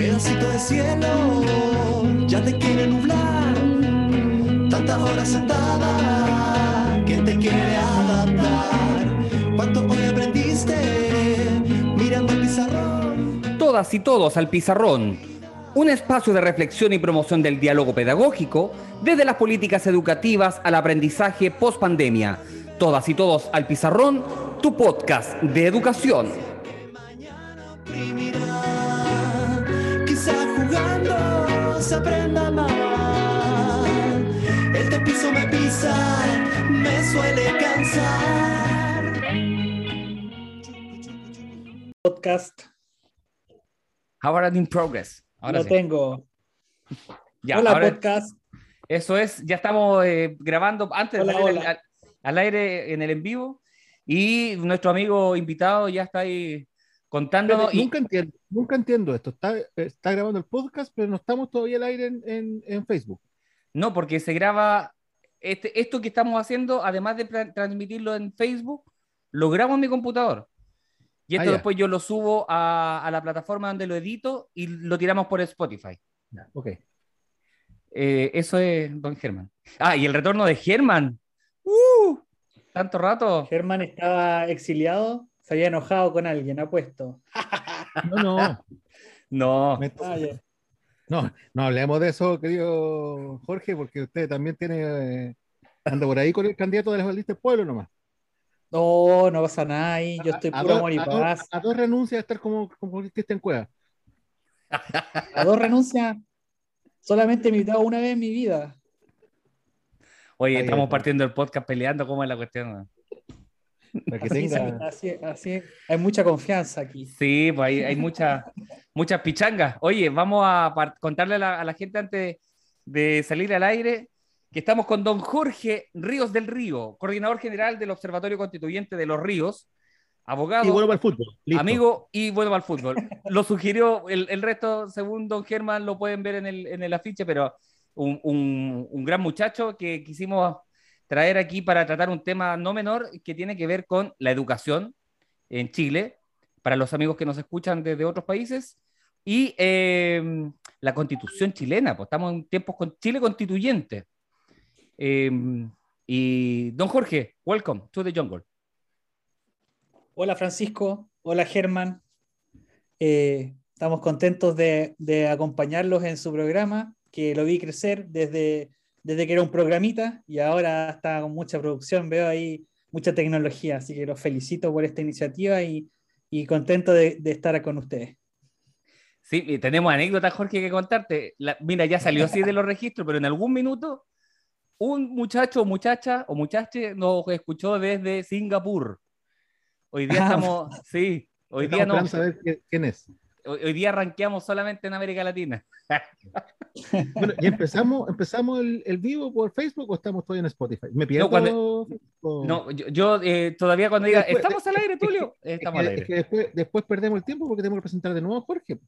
pedacito de cielo, ya te quiere nublar, tantas horas sentada, que te quiere adaptar. ¿Cuánto hoy aprendiste mirando el pizarrón? Todas y todos al pizarrón. Un espacio de reflexión y promoción del diálogo pedagógico desde las políticas educativas al aprendizaje post pandemia. Todas y todos al pizarrón, tu podcast de educación. Jugando se aprenda más. El te piso me pisa, me suele cansar. podcast. Ahora in progress. Ahora Lo sí. tengo. Ya, Hola, ahora- podcast. Eso es, ya estamos eh, grabando antes de Hola, salir hola. Al, al aire en el en vivo y nuestro amigo invitado ya está ahí contándonos. Espérate, y- nunca, entiendo, nunca entiendo esto. Está, está grabando el podcast, pero no estamos todavía al aire en, en- en Facebook. No, porque se graba este, esto que estamos haciendo, además de tra- transmitirlo en Facebook, lo grabo en mi computador. Y esto Ah, después yo lo subo a, a la plataforma donde lo edito y lo tiramos por Spotify. Ok. Eh, eso es Don Germán. Ah, y el retorno de Germán. ¡Uh! Tanto rato. Germán estaba exiliado, se había enojado con alguien, apuesto. No, no. No. me- Ah, no, no hablemos de eso, querido Jorge, porque usted también tiene. eh, anda por ahí con el candidato de las listas del pueblo nomás. No, no pasa nada ahí, yo estoy A, puro dos- amor y a dos- paz. a dos renuncias a estar como, como Cristian Cueva. A dos renuncias, solamente he invitado una vez en mi vida. Oye, Ahí estamos está. partiendo el podcast peleando cómo es la cuestión. Para que Así, tenga. así- así- hay mucha confianza aquí. Sí, pues hay, hay muchas muchas pichangas. Oye, vamos a contarle a la, a la gente antes de salir al aire que estamos con don Jorge Ríos del Río, coordinador general del Observatorio Constituyente de los Ríos, abogado, Y bueno para el fútbol. Listo. amigo y bueno para el fútbol. Lo sugirió, el, el resto, según don Germán, lo pueden ver en el, en el afiche, pero un, un- un gran muchacho que quisimos traer aquí para tratar un tema no menor que tiene que ver con la educación en Chile, para los amigos que nos escuchan desde otros países, y eh, la constitución chilena, pues estamos en tiempos con Chile constituyente. Eh, y don Jorge, welcome to the jungle. Hola Francisco, hola Germán. Eh, estamos contentos de, de acompañarlos en su programa, que lo vi crecer desde, desde que era un programita y ahora está con mucha producción, veo ahí mucha tecnología, así que los felicito por esta iniciativa y, y contento de, de estar con ustedes. Sí, y tenemos anécdotas, Jorge, que contarte. La- mira, ya salió así de los registros, pero en algún minuto un muchacho o muchacha o muchache nos escuchó desde Singapur. Hoy día Ah. estamos, sí, hoy día Estamos no, saber quién es. Hoy, hoy día rankeamos solamente en América Latina. Bueno, ¿y empezamos, empezamos el, el vivo por Facebook o estamos todavía en Spotify? ¿Me pierdo? cuando- o- No, yo, yo, eh, todavía cuando diga, Después- ¿estamos al aire, es que- Tulio? Es Estamos que, al es aire. que después, después perdemos el tiempo porque tenemos que presentar de nuevo a Jorge.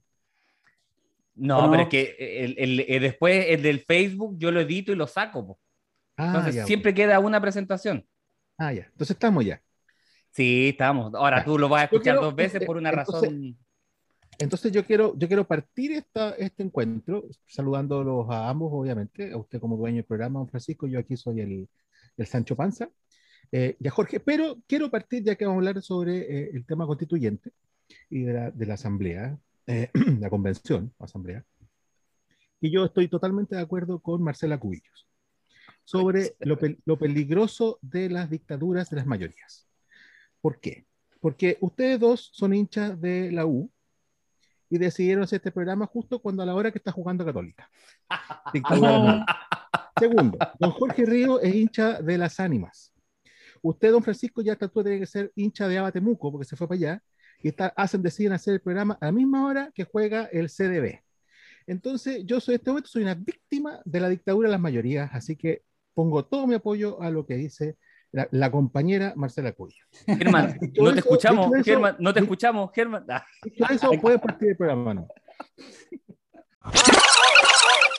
No, ¿O no? pero es que el, el- eh, después el del Facebook yo lo edito y lo saco. po. Ah, Entonces ya, siempre queda una presentación. Ah, ya. Entonces estamos ya. Sí, estamos. Ahora Ya. tú lo vas a escuchar quiero- dos veces por una entonces- razón. Entonces yo quiero, yo quiero partir esta, este encuentro saludándolos a ambos, obviamente, a usted como dueño del programa, don Francisco, yo aquí soy el, el Sancho Panza, eh, y a Jorge, pero quiero partir ya que vamos a hablar sobre eh, el tema constituyente y de la, de la asamblea, eh, la convención, asamblea, y yo estoy totalmente de acuerdo con Marcela Cubillos sobre lo, pel- lo peligroso de las dictaduras de las mayorías. ¿Por qué? Porque ustedes dos son hinchas de la U, y decidieron hacer este programa justo cuando a la hora que está jugando Católica. Segundo, don Jorge Río es hincha de las ánimas. Usted, don Francisco, ya trató de ser hincha de Abatemuco porque se fue para allá y está, hacen, deciden hacer el programa a la misma hora que juega el CDB. Entonces, yo soy este momento soy una víctima de la dictadura de las mayorías, así que pongo todo mi apoyo a lo que dice la, la compañera Marcela Cuello. Germán, no te escuchamos, Germán, no te di- escuchamos, Germán. Ah. Dicho eso, puede partir el programa, ¿no?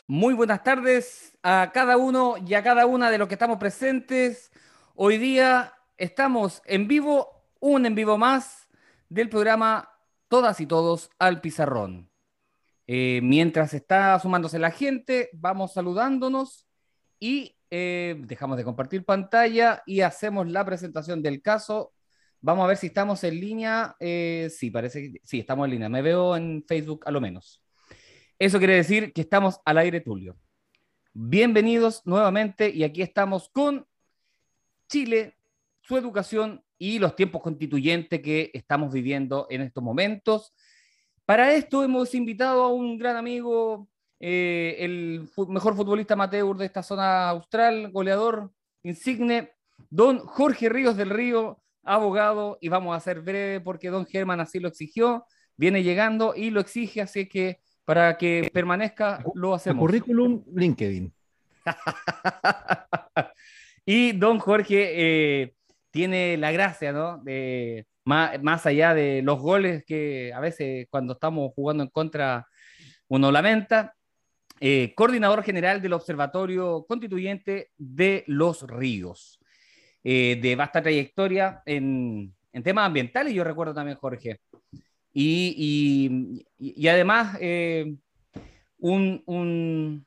Muy buenas tardes a cada uno y a cada una de los que estamos presentes. Hoy día estamos en vivo, un en vivo más del programa Todas y Todos al Pizarrón. Eh, mientras está sumándose la gente, vamos saludándonos y eh, dejamos de compartir pantalla y hacemos la presentación del caso. Vamos a ver si estamos en línea. Eh, sí, parece que sí, estamos en línea. Me veo en Facebook a lo menos. Eso quiere decir que estamos al aire, Tulio. Bienvenidos nuevamente y aquí estamos con Chile, su educación y los tiempos constituyentes que estamos viviendo en estos momentos. Para esto hemos invitado a un gran amigo, eh, el mejor futbolista amateur de esta zona austral, goleador insigne, don Jorge Ríos del Río, abogado, y vamos a ser breve porque don Germán así lo exigió, viene llegando y lo exige, así que para que permanezca lo hacemos. currículum LinkedIn. y don Jorge eh, tiene la gracia, ¿no? De, más, allá de los goles que a veces cuando estamos jugando en contra uno lamenta, eh, coordinador general del Observatorio Constituyente de los Ríos, eh, de vasta trayectoria en, temas ambientales, yo recuerdo también, Jorge. Y, además, eh, un,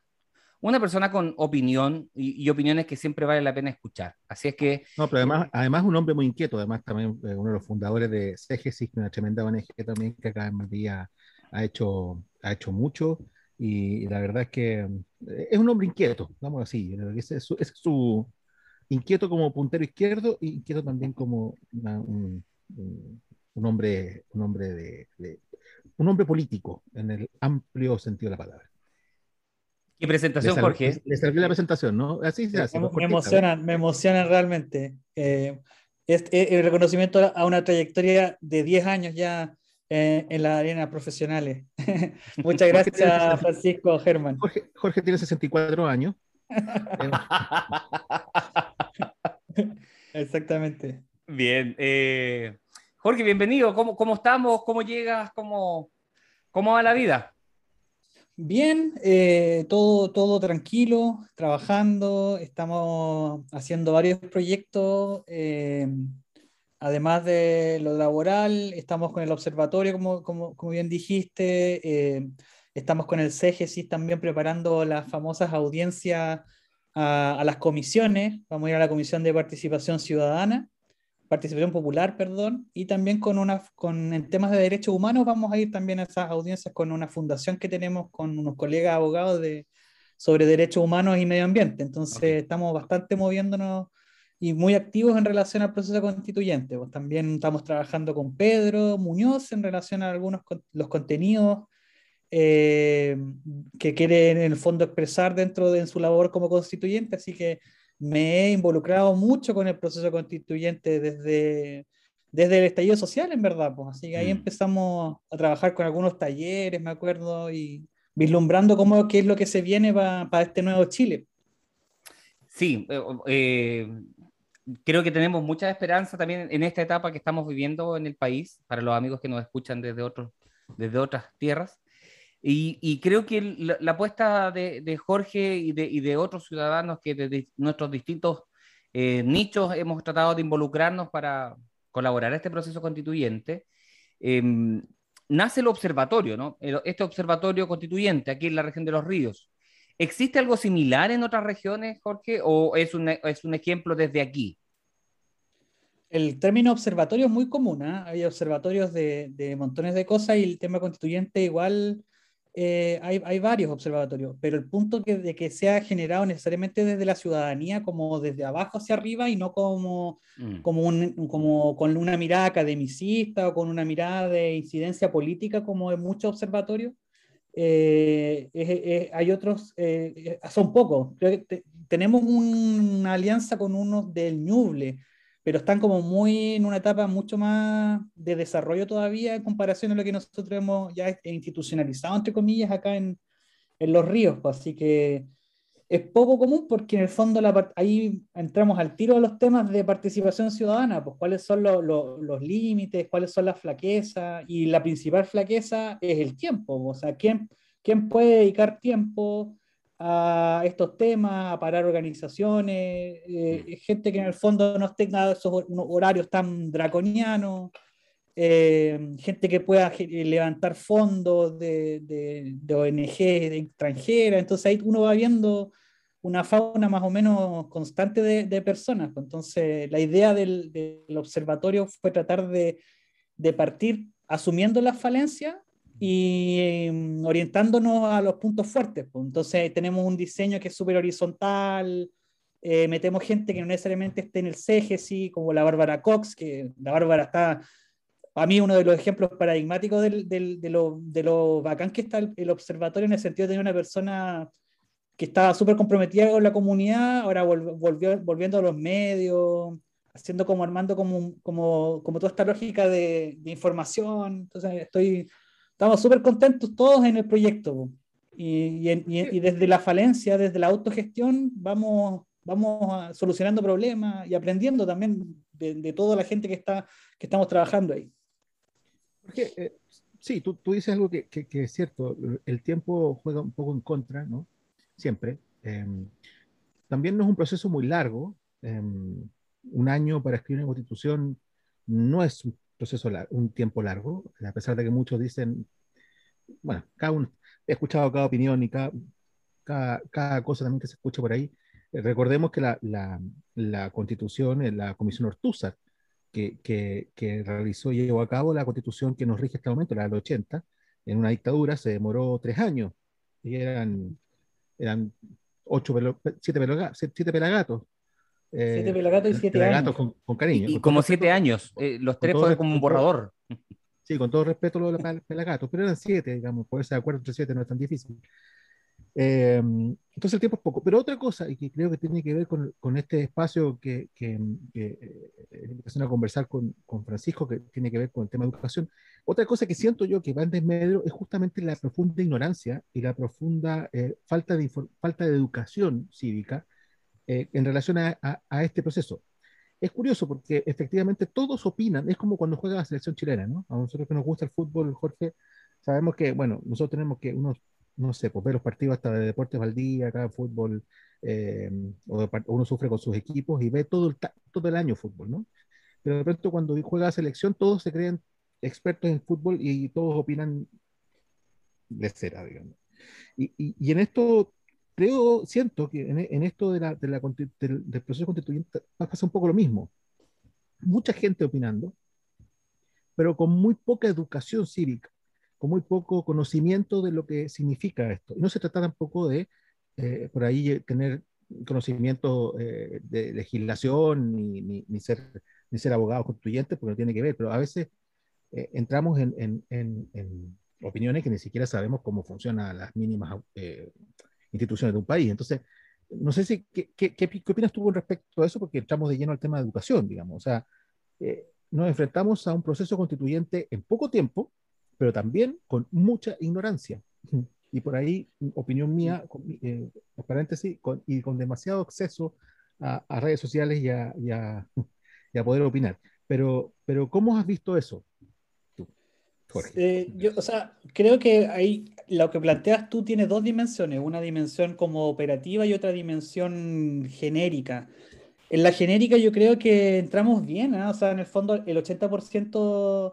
una persona con opinión y, opiniones que siempre vale la pena escuchar. Así es que... No, pero además, además un hombre muy inquieto, además también eh, uno de los fundadores de CGSIS, una tremenda ONG también que acá en Madrid ha, hecho, ha hecho mucho y, la verdad es que eh, es un hombre inquieto, vamos así, es, es, su, inquieto como puntero izquierdo y inquieto también como un, un, hombre, un hombre de, un hombre político en el amplio sentido de la palabra. ¿Qué presentación, Jorge? Le serví la presentación, ¿no? Así se hace. Me, me emocionan, me emocionan realmente. Eh, el reconocimiento a una trayectoria de 10 años ya eh, en la arena profesionales. Muchas gracias, Francisco Germán. Jorge, Jorge, tiene 64 años. Exactamente. Bien. Eh, Jorge, bienvenido. ¿Cómo, ¿Cómo, estamos? ¿Cómo llegas? ¿Cómo, ¿Cómo va la vida? Bien, eh, todo, todo tranquilo, trabajando, estamos haciendo varios proyectos, eh, además de lo laboral, estamos con el observatorio, como, como, como bien dijiste, eh, estamos con el CGSIS también preparando las famosas audiencias a, a, las comisiones, vamos a ir a la Comisión de Participación Ciudadana, participación popular, perdón, y también con una, con, en temas de derechos humanos vamos a ir también a esas audiencias con una fundación que tenemos con unos colegas abogados de, sobre derechos humanos y medio ambiente. Entonces estamos bastante moviéndonos y muy activos en relación al proceso constituyente. Pues también estamos trabajando con Pedro Muñoz en relación a algunos los contenidos eh, que quiere en el fondo expresar dentro de su labor como constituyente, así que me he involucrado mucho con el proceso constituyente desde, desde el estallido social, en verdad. Pues. Así que ahí mm. empezamos a trabajar con algunos talleres, me acuerdo, y vislumbrando cómo, qué es lo que se viene para este nuevo Chile. Sí, eh, eh, creo que tenemos mucha esperanza también en esta etapa que estamos viviendo en el país, para los amigos que nos escuchan desde, otros, desde otras tierras. Y, creo que la, apuesta de, Jorge y de, otros ciudadanos que desde nuestros distintos eh, nichos hemos tratado de involucrarnos para colaborar a este proceso constituyente, em, nace el observatorio, ¿no? Este observatorio constituyente aquí en la región de los ríos. ¿Existe algo similar en otras regiones, Jorge, o es un, es un ejemplo desde aquí? El término observatorio es muy común, ¿eh? hay observatorios de, de, montones de cosas y el tema constituyente igual eh, hay, hay, varios observatorios, pero el punto que, de que sea generado necesariamente desde la ciudadanía, como desde abajo hacia arriba y no como, mm. como, un, como con una mirada academicista o con una mirada de incidencia política, como en muchos observatorios, eh, hay otros, eh, son pocos. tenemos una alianza con unos del Ñuble, pero están como muy en una etapa mucho más de desarrollo todavía en comparación a lo que nosotros hemos ya institucionalizado, entre comillas, acá en, en los ríos. Pues, así que es poco común porque en el fondo la, ahí entramos al tiro de los temas de participación ciudadana, pues cuáles son los límites, cuáles son las flaquezas, y la principal flaqueza es el tiempo, o sea, ¿quién, quién puede dedicar tiempo a estos temas, a parar organizaciones, eh, mm. gente que en el fondo no tenga esos horarios tan draconianos. Eh, gente que pueda ge- levantar fondos de, de, de ONG extranjeras. Entonces ahí uno va viendo una fauna más o menos constante de, de personas. Entonces la idea del, observatorio fue tratar de, de partir asumiendo las falencias y eh, orientándonos a los puntos fuertes. pues. Entonces tenemos un diseño que es súper horizontal, eh, metemos gente que no necesariamente esté en el CGC, como la Bárbara Cox, que la Bárbara está, a mí, uno de los ejemplos paradigmáticos del- del- de, lo, de lo bacán que está el, el observatorio en el sentido de tener una persona que estaba súper comprometida con la comunidad, ahora vol- volvió, volviendo a los medios, haciendo como armando como, como, como toda esta lógica de, de información. Entonces, estoy, estamos súper contentos todos en el proyecto. Y, desde la falencia, desde la autogestión, vamos, vamos solucionando problemas y aprendiendo también de, de toda la gente que, está, que estamos trabajando ahí. Porque, eh, sí, tú, tú dices algo que, que- que es cierto, el tiempo juega un poco en contra, ¿no? Siempre. Em, también no es un proceso muy largo. em, un año para escribir una constitución no es un proceso, lar- un tiempo largo, a pesar de que muchos dicen, bueno, cada uno, he escuchado cada opinión y cada, cada, cada cosa también que se escucha por ahí. Eh, recordemos que la, la, la constitución, eh, la comisión Ortúzar, que, que, que realizó y llevó a cabo la constitución que nos rige hasta el momento, la del 80, en una dictadura, se demoró tres años y eran, eran ocho pelo- siete, siete pelagatos. eh, Siete pelagatos y siete pelagatos años. Con, con cariño. Y, y con como siete respeto- años, eh, los tres fueron como un borrador. Sí, con todo respeto lo de los pel- pelagatos, pero eran siete, digamos, ponerse de acuerdo entre siete no es tan difícil. Eh, entonces el tiempo es poco. Pero otra cosa, y que creo que tiene que ver con, con este espacio que, que, que eh, invitación a conversar con, con Francisco, que tiene que ver con el tema de educación, otra cosa que siento yo que va en desmedro es justamente la profunda ignorancia y la profunda eh, falta, de falta de educación cívica eh, en relación a, a- a este proceso. Es curioso porque efectivamente todos opinan, es como cuando juega la selección chilena, ¿no? A nosotros que nos gusta el fútbol, Jorge, sabemos que, bueno, nosotros tenemos que, unos, no sé, pues ver los partidos hasta de Deportes Valdía, acá fútbol, eh, o uno sufre con sus equipos y ve todo el, todo el año fútbol, ¿no? Pero de pronto cuando juega selección todos se creen expertos en fútbol y todos opinan de cera, digamos. Y, y, en esto creo, siento que en, en esto de la, de la del proceso constituyente pasa un poco lo mismo. Mucha gente opinando, pero con muy poca educación cívica, con muy poco conocimiento de lo que significa esto. Y no se trata tampoco de, eh, por ahí, eh, tener conocimiento eh, de legislación ni, ni, ni ser, ni ser abogado constituyente, porque no tiene que ver, pero a veces eh, entramos en, en, en, en opiniones que ni siquiera sabemos cómo funcionan las mínimas eh, instituciones de un país. Entonces, no sé si, ¿qué, qué, qué, qué opinas tú con respecto a eso? Porque entramos de lleno al tema de educación, digamos. O sea, eh, nos enfrentamos a un proceso constituyente en poco tiempo, pero también con mucha ignorancia. Y por ahí, opinión mía, con, eh, paréntesis, con, y con demasiado acceso a, a redes sociales y a, y, a, y a, poder opinar. Pero, pero, ¿cómo has visto eso? Tú, Jorge. Eh, yo, o sea, creo que ahí lo que planteas tú tiene dos dimensiones, una dimensión como operativa y otra dimensión genérica. En la genérica yo creo que entramos bien, ¿eh? o sea, en el fondo el 80%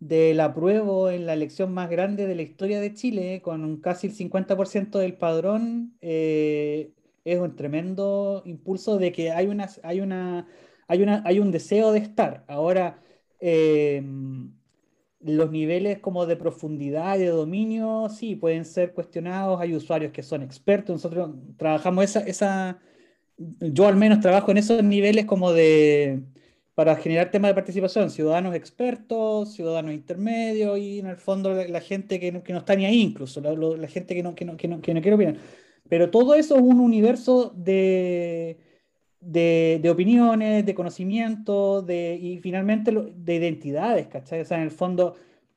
del apruebo en la elección más grande de la historia de Chile, con casi el 50% del padrón, eh, es un tremendo impulso de que hay, una, hay, una, hay, una, hay un deseo de estar. Ahora, eh, los niveles como de profundidad y de dominio, sí, pueden ser cuestionados. Hay usuarios que son expertos. Nosotros trabajamos esa, esa, yo al menos trabajo en esos niveles como de, para generar temas de participación, ciudadanos expertos, ciudadanos intermedios y en el fondo la, la gente que no, que no, está ni ahí incluso, la, la gente que no, que, no, que, no, que no quiere opinar. Pero todo eso es un universo de, de, de, opiniones, de conocimiento, de, y finalmente de identidades, ¿cachai? O sea, en el fondo,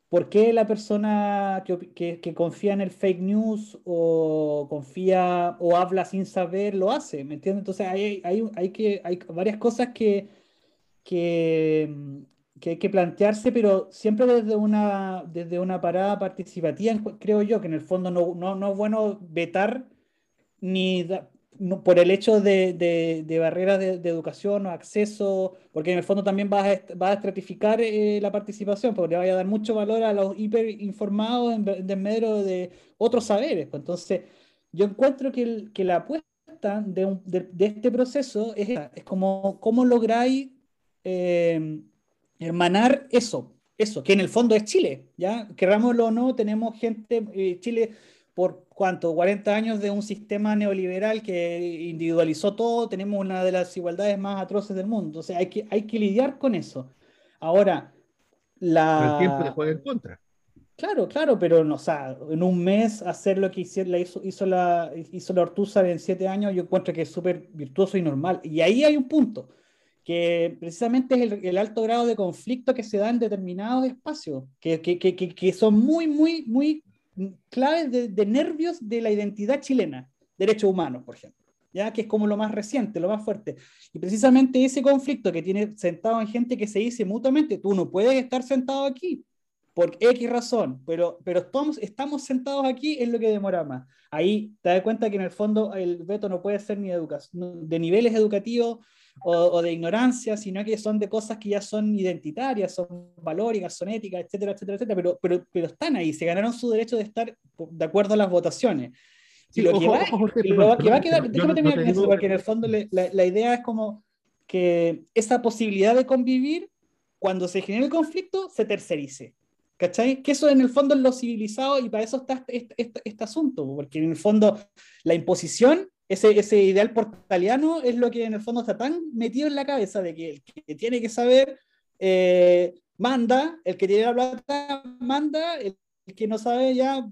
¿por qué la persona que, que, que, confía en el fake news o confía o habla sin saber lo hace? ¿Me entiendes? Entonces hay, hay, hay, que, hay varias cosas que, que, que hay que plantearse, pero siempre desde una, desde una parada participativa, creo yo, que en el fondo no, no, no es bueno vetar ni... Da, no- por el hecho de, de, de barreras de, de educación o acceso, porque en el fondo también vas a, vas a estratificar eh, la participación, porque le vaya a dar mucho valor a los hiperinformados en, en medio de otros saberes. pues. Entonces, yo encuentro que, el- que la apuesta de, un- este proceso es, es como cómo lográis eh, hermanar eso, eso, que en el fondo es Chile, ¿ya? Querrámoslo o no, tenemos gente, eh, Chile por cuánto, 40 años de un sistema neoliberal que individualizó todo, tenemos una de las desigualdades más atroces del mundo, o sea, hay que, hay que lidiar con eso. Ahora, Pero la... el tiempo te juega en contra. Claro, claro, pero no, o sea, en un mes hacer lo que hizo, la hizo, hizo la, hizo la Ortúzar en siete años, yo encuentro que es súper virtuoso y normal. Y ahí hay un punto, que precisamente es el, alto grado de conflicto que se da en determinados espacios, que, que, que, son muy, muy, muy claves de, de nervios de la identidad chilena, derechos humanos, por ejemplo, ya que es como lo más reciente, lo más fuerte. Y precisamente ese conflicto que tiene sentado en gente que se dice mutuamente, tú no puedes estar sentado aquí, por X razón, pero, pero estamos, estamos sentados aquí es lo que demora más. Ahí te das cuenta que en el fondo el veto no puede ser ni de, educación, de niveles educativos o, o, de ignorancia, sino que son de cosas que ya son identitarias, son valóricas, son éticas, etcétera, etcétera, etcétera, pero, pero, pero están ahí, se ganaron su derecho de estar de acuerdo a las votaciones. Sí, lo ojo, que va, ojo, Jorge, lo perdón, que va a quedar, déjame no- terminar no eso, porque en el fondo le- la, la idea es como que esa posibilidad de convivir, cuando se genera el conflicto, se tercerice. ¿Cachai? Que eso en el fondo es lo civilizado y para eso está este, este, este asunto, porque en el fondo la imposición, ese, ese ideal portaliano es lo que en el fondo está tan metido en la cabeza de que el que tiene que saber eh, manda, el que tiene la plata manda, el que no sabe ya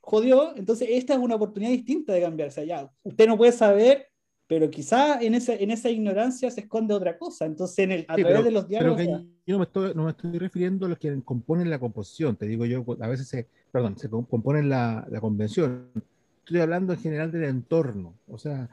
jodió. Entonces esta es una oportunidad distinta de cambiarse. Ya, usted no puede saber, pero quizá en esa, en esa ignorancia se esconde otra cosa. Entonces en el, a Sí, través pero- de los Pero diálogos... que yo no me, estoy, no me estoy refiriendo a los que componen la composición, te digo yo, a veces se, perdón, se com- componen la, la convención. Estoy hablando en general del entorno, o sea,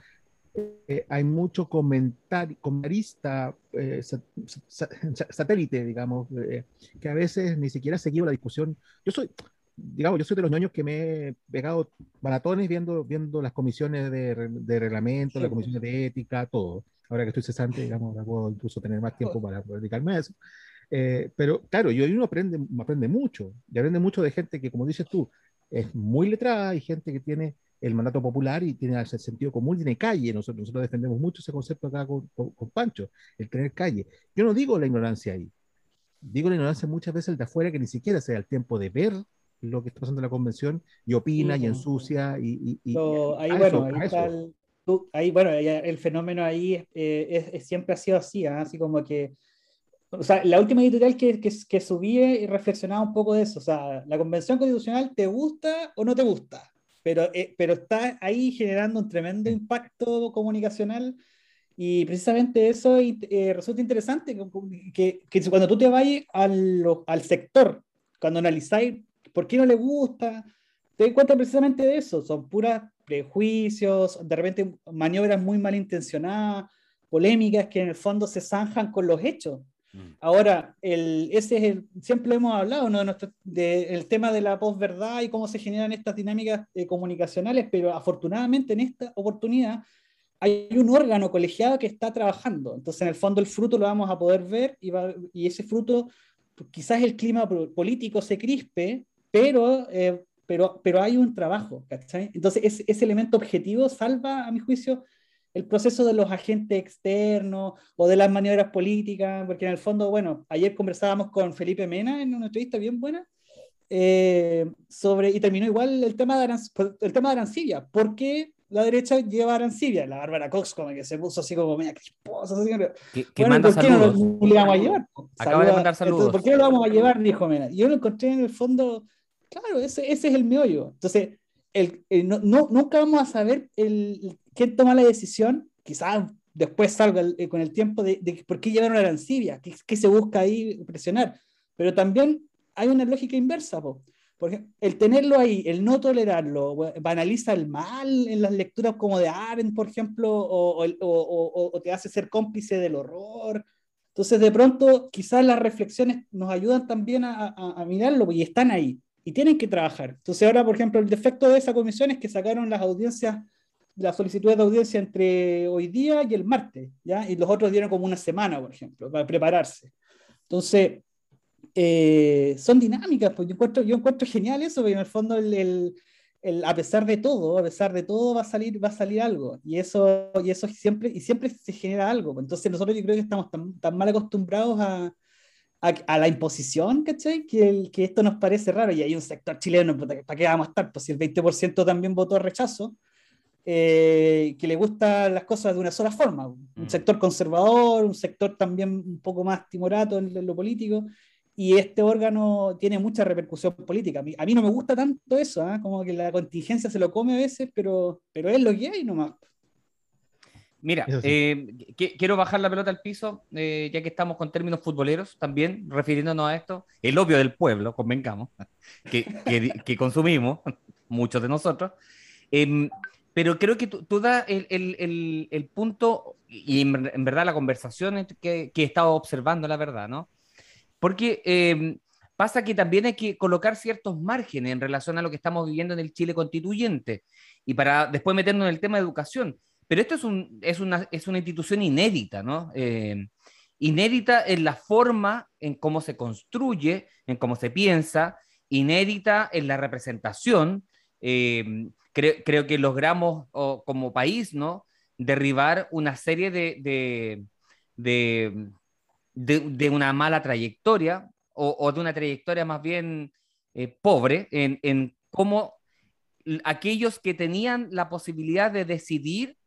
eh, hay mucho comentarista, eh, sa- sa- sa- satélite, digamos, eh, que a veces ni siquiera ha seguido la discusión. Yo soy, digamos, yo soy de los ñoños que me he pegado maratones viendo, viendo las comisiones de, re- de reglamento, Sí, las comisiones de ética, todo. Ahora que estoy cesante, digamos, puedo incluso tener más tiempo para dedicarme a eso. Eh, pero claro, yo uno aprende, aprende mucho, y aprende mucho de gente que, como dices tú, es muy letrada y gente que tiene el mandato popular y tiene el sentido común, tiene calle. Nosotros, nosotros defendemos mucho ese concepto acá con, con- con Pancho, el tener calle. Yo no digo la ignorancia ahí, digo la ignorancia muchas veces el de afuera que ni siquiera se da el tiempo de ver lo que está pasando en la convención y opina Sí, y ensucia y, y- y- ahí, a bueno, eso, ahí está el, tú- ahí, bueno, el fenómeno ahí eh, es- es- siempre ha sido así, ¿ah? así como que, o sea, la última editorial que, que, que subí y reflexionaba un poco de eso, o sea, la convención constitucional te gusta o no te gusta, pero, eh, pero está ahí generando un tremendo impacto comunicacional y precisamente eso eh, resulta interesante, que, que cuando tú te vayas al, al sector, cuando analizáis por qué no le gusta, te cuenta precisamente de eso, son puras prejuicios, de repente maniobras muy malintencionadas, polémicas que en el fondo se zanjan con los hechos. Ahora, el, ese es el, siempre hemos hablado, ¿no? De, el tema de la posverdad y cómo se generan estas dinámicas eh, comunicacionales, pero afortunadamente en esta oportunidad hay un órgano colegiado que está trabajando. Entonces, en el fondo, el fruto lo vamos a poder ver y, va, y ese fruto, quizás el clima político se crispe, pero, eh, pero, pero hay un trabajo. Entonces, ese elemento objetivo salva, a mi juicio, el proceso de los agentes externos o de las maniobras políticas, porque en el fondo, bueno, ayer conversábamos con Felipe Mena en una entrevista bien buena, eh, sobre, y terminó igual el tema de, Aranc el tema de Arancibia. ¿Por qué la derecha lleva a Arancibia? La Bárbara Cox como que se puso así como media crisposa. Así, que, que bueno, manda ¿por qué saludos. no lo, vamos a llevar? Acaba Saluda, de mandar saludos. Entonces, ¿Por qué no lo vamos a llevar? Dijo Mena. Y yo lo encontré en el fondo, claro, ese, ese es el meollo. Entonces, el, el, no, no, nunca vamos a saber quién toma la decisión, quizás después salga el, con el tiempo de, de, por qué llevaron a Arancibia, qué, se busca ahí presionar. Pero también hay una lógica inversa, po. porque el tenerlo ahí, el no tolerarlo, banaliza el mal en las lecturas como de Arendt, por ejemplo, o te hace ser cómplice del horror. Entonces, de pronto, quizás las reflexiones nos ayudan también a, a, a mirarlo y están ahí y tienen que trabajar. Entonces, ahora, por ejemplo, el defecto de esa comisión es que sacaron las audiencias las solicitudes de audiencia entre hoy día y el martes, ¿ya? Y los otros dieron como una semana, por ejemplo, para prepararse. Entonces, eh, son dinámicas, pues yo encuentro, yo encuentro genial eso, porque en el fondo el, el, el, a pesar de todo, a pesar de todo va a salir, va a salir algo, y eso, y eso siempre, y siempre se genera algo. pues. Entonces nosotros yo creo que estamos tan, tan mal acostumbrados a, a, a, la imposición, ¿cachai? Que, el, que esto nos parece raro, y hay un sector chileno, ¿para qué vamos a estar? Pues si el 20% también votó rechazo, eh, que le gustan las cosas de una sola forma. Un Mm. sector conservador, un sector también un poco más timorato en, en lo político, y este órgano tiene mucha repercusión política. A mí, a mí no me gusta tanto eso, ¿ah? como que la contingencia se lo come a veces, pero, pero es lo que hay nomás. Mira, sí. eh, qui- quiero bajar la pelota al piso, eh, ya que estamos con términos futboleros también, refiriéndonos a esto, el obvio del pueblo, convengamos, que, que, que consumimos, muchos de nosotros. Em, pero creo que tú, tú das el, el, el, el punto, y en, en verdad la conversación que, que he estado observando, la verdad, ¿no? Porque em, pasa que también hay que colocar ciertos márgenes en relación a lo que estamos viviendo en el Chile constituyente, y para después meternos en el tema de educación. Pero esto es, un, es, una, es una institución inédita, ¿no? Eh, inédita en la forma, en cómo se construye, en cómo se piensa, inédita en la representación. Eh, creo, que logramos como país, ¿no? Derribar una serie de, de, de, una mala trayectoria o, o, de una trayectoria más bien eh, pobre en, en cómo aquellos que tenían la posibilidad de decidir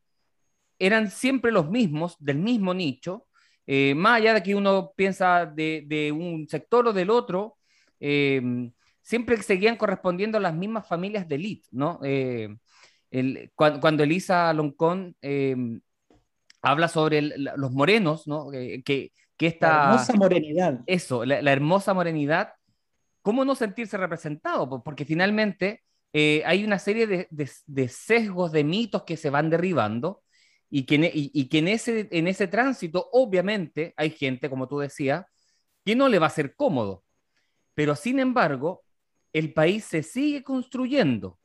eran siempre los mismos, del mismo nicho, eh, más allá de que uno piensa de, de un sector o del otro, eh, siempre seguían correspondiendo a las mismas familias de élite, ¿no? Eh, el, cuando, cuando, Elisa Loncón habla sobre el, los morenos, ¿no? que, que esta... La hermosa morenidad. Eso, la, la hermosa morenidad, ¿cómo no sentirse representado? Porque finalmente eh, hay una serie de, de, de, sesgos, de mitos que se van derribando y que, y, y que en, ese, en ese tránsito, obviamente, hay gente, como tú decías, que no le va a ser cómodo. Pero sin embargo, el país se sigue construyendo.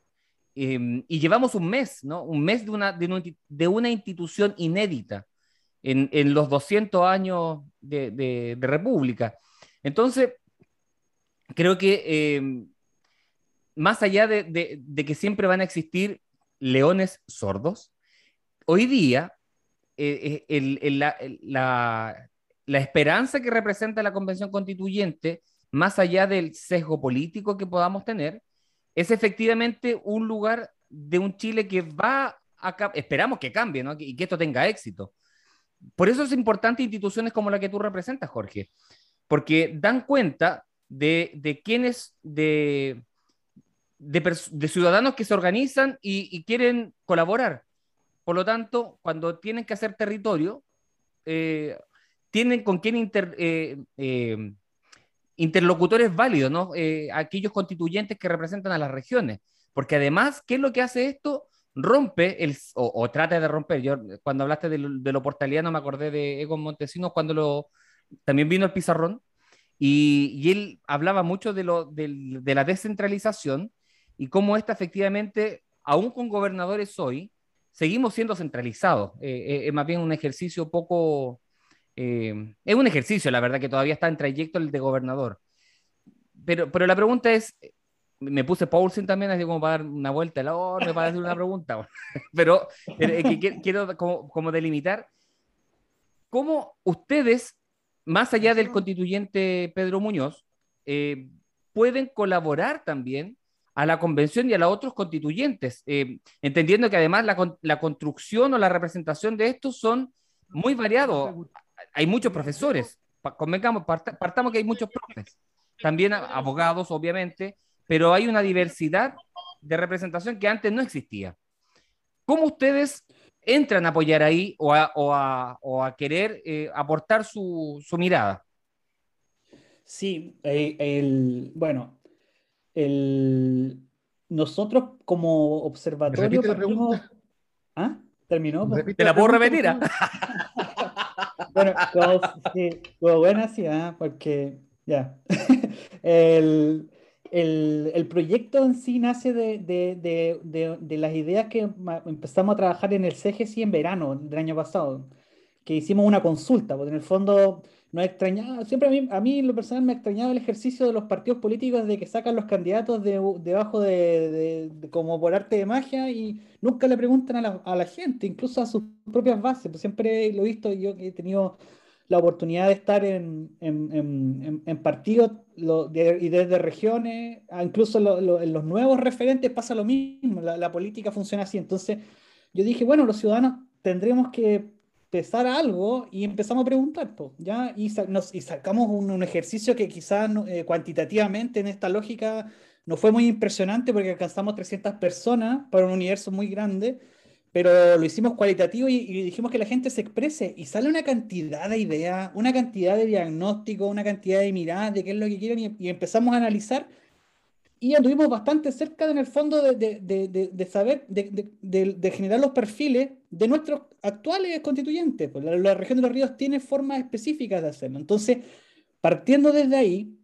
Eh, y llevamos un mes, ¿no? Un mes de una, de una, institución inédita en, en, los 200 años de, de, República. Entonces, creo que eh, más allá de, de, que siempre van a existir leones sordos, hoy día eh, el, el, la, la, la, esperanza que representa la Convención Constituyente, más allá del sesgo político que podamos tener, es efectivamente un lugar de un Chile que va a, esperamos que cambie ¿no? y que esto tenga éxito. Por eso es importante instituciones como la que tú representas, Jorge, porque dan cuenta de, de quienes, de, de, de, ciudadanos que se organizan y, y, quieren colaborar. Por lo tanto, cuando tienen que hacer territorio, eh, tienen con quién inter, eh, eh, interlocutores válidos, ¿no? Eh, aquellos constituyentes que representan a las regiones. Porque además, ¿qué es lo que hace esto? Rompe el, o, o trata de romper. Yo, cuando hablaste de lo, de lo, portaliano, me acordé de Egon Montesinos cuando lo, también vino el pizarrón. Y, y él hablaba mucho de, lo, de, de la descentralización y cómo esta efectivamente, aún con gobernadores hoy, seguimos siendo centralizados. Eh, es más bien un ejercicio poco... Eh, es un ejercicio, la verdad, que todavía está en trayecto el de gobernador. Pero, pero la pregunta es, me puse Paulsen también, así como para dar una vuelta horno, para hacer una pregunta. pero, pero eh, que quiero como, como delimitar, ¿cómo ustedes, más allá del constituyente Pedro Muñoz, eh, pueden colaborar también a la convención y a los otros constituyentes, eh, entendiendo que además la, construcción o la representación de estos son muy variados. Hay muchos profesores, convengamos, partamos que hay muchos profes, también abogados, obviamente, pero hay una diversidad de representación que antes no existía. ¿Cómo ustedes entran a apoyar ahí o a, o a, o a querer eh, aportar su, su, mirada? Sí, eh, el, bueno, el, nosotros como observatorio partimos... ¿Ah? ¿Terminó? Te la puedo repetir. bueno, como, sí, como buena sí, ¿eh? porque ya. el, el, el proyecto en sí nace de, de, de, de, de las ideas que empezamos a trabajar en el CGC en verano del año pasado, que hicimos una consulta, porque en el fondo nos extrañaba, siempre a mí, a mí en lo personal me extrañaba el ejercicio de los partidos políticos de que sacan los candidatos de, debajo de, de- de- como por arte de magia y nunca le preguntan a la, a la gente, incluso a sus propias bases. Pues siempre lo he visto yo que he tenido la oportunidad de estar en, en, en- en- partidos de- y desde regiones, incluso lo- lo- en los nuevos referentes pasa lo mismo, la, la política funciona así. Entonces yo dije, bueno, los ciudadanos tendremos que empezar algo y empezamos a preguntar, ¿ya? Y, sacamos un, ejercicio que quizás eh, cuantitativamente en esta lógica no fue muy impresionante porque alcanzamos 300 personas para un universo muy grande, pero lo hicimos cualitativo y, dijimos que la gente se exprese y sale una cantidad de ideas, una cantidad de diagnósticos, una cantidad de miradas de qué es lo que quieren y empezamos a analizar y anduvimos bastante cerca en el fondo de, de- de- saber, de, generar los perfiles de nuestros actuales constituyentes. Pues la, la región de los ríos tiene formas específicas de hacerlo. Entonces, partiendo desde ahí,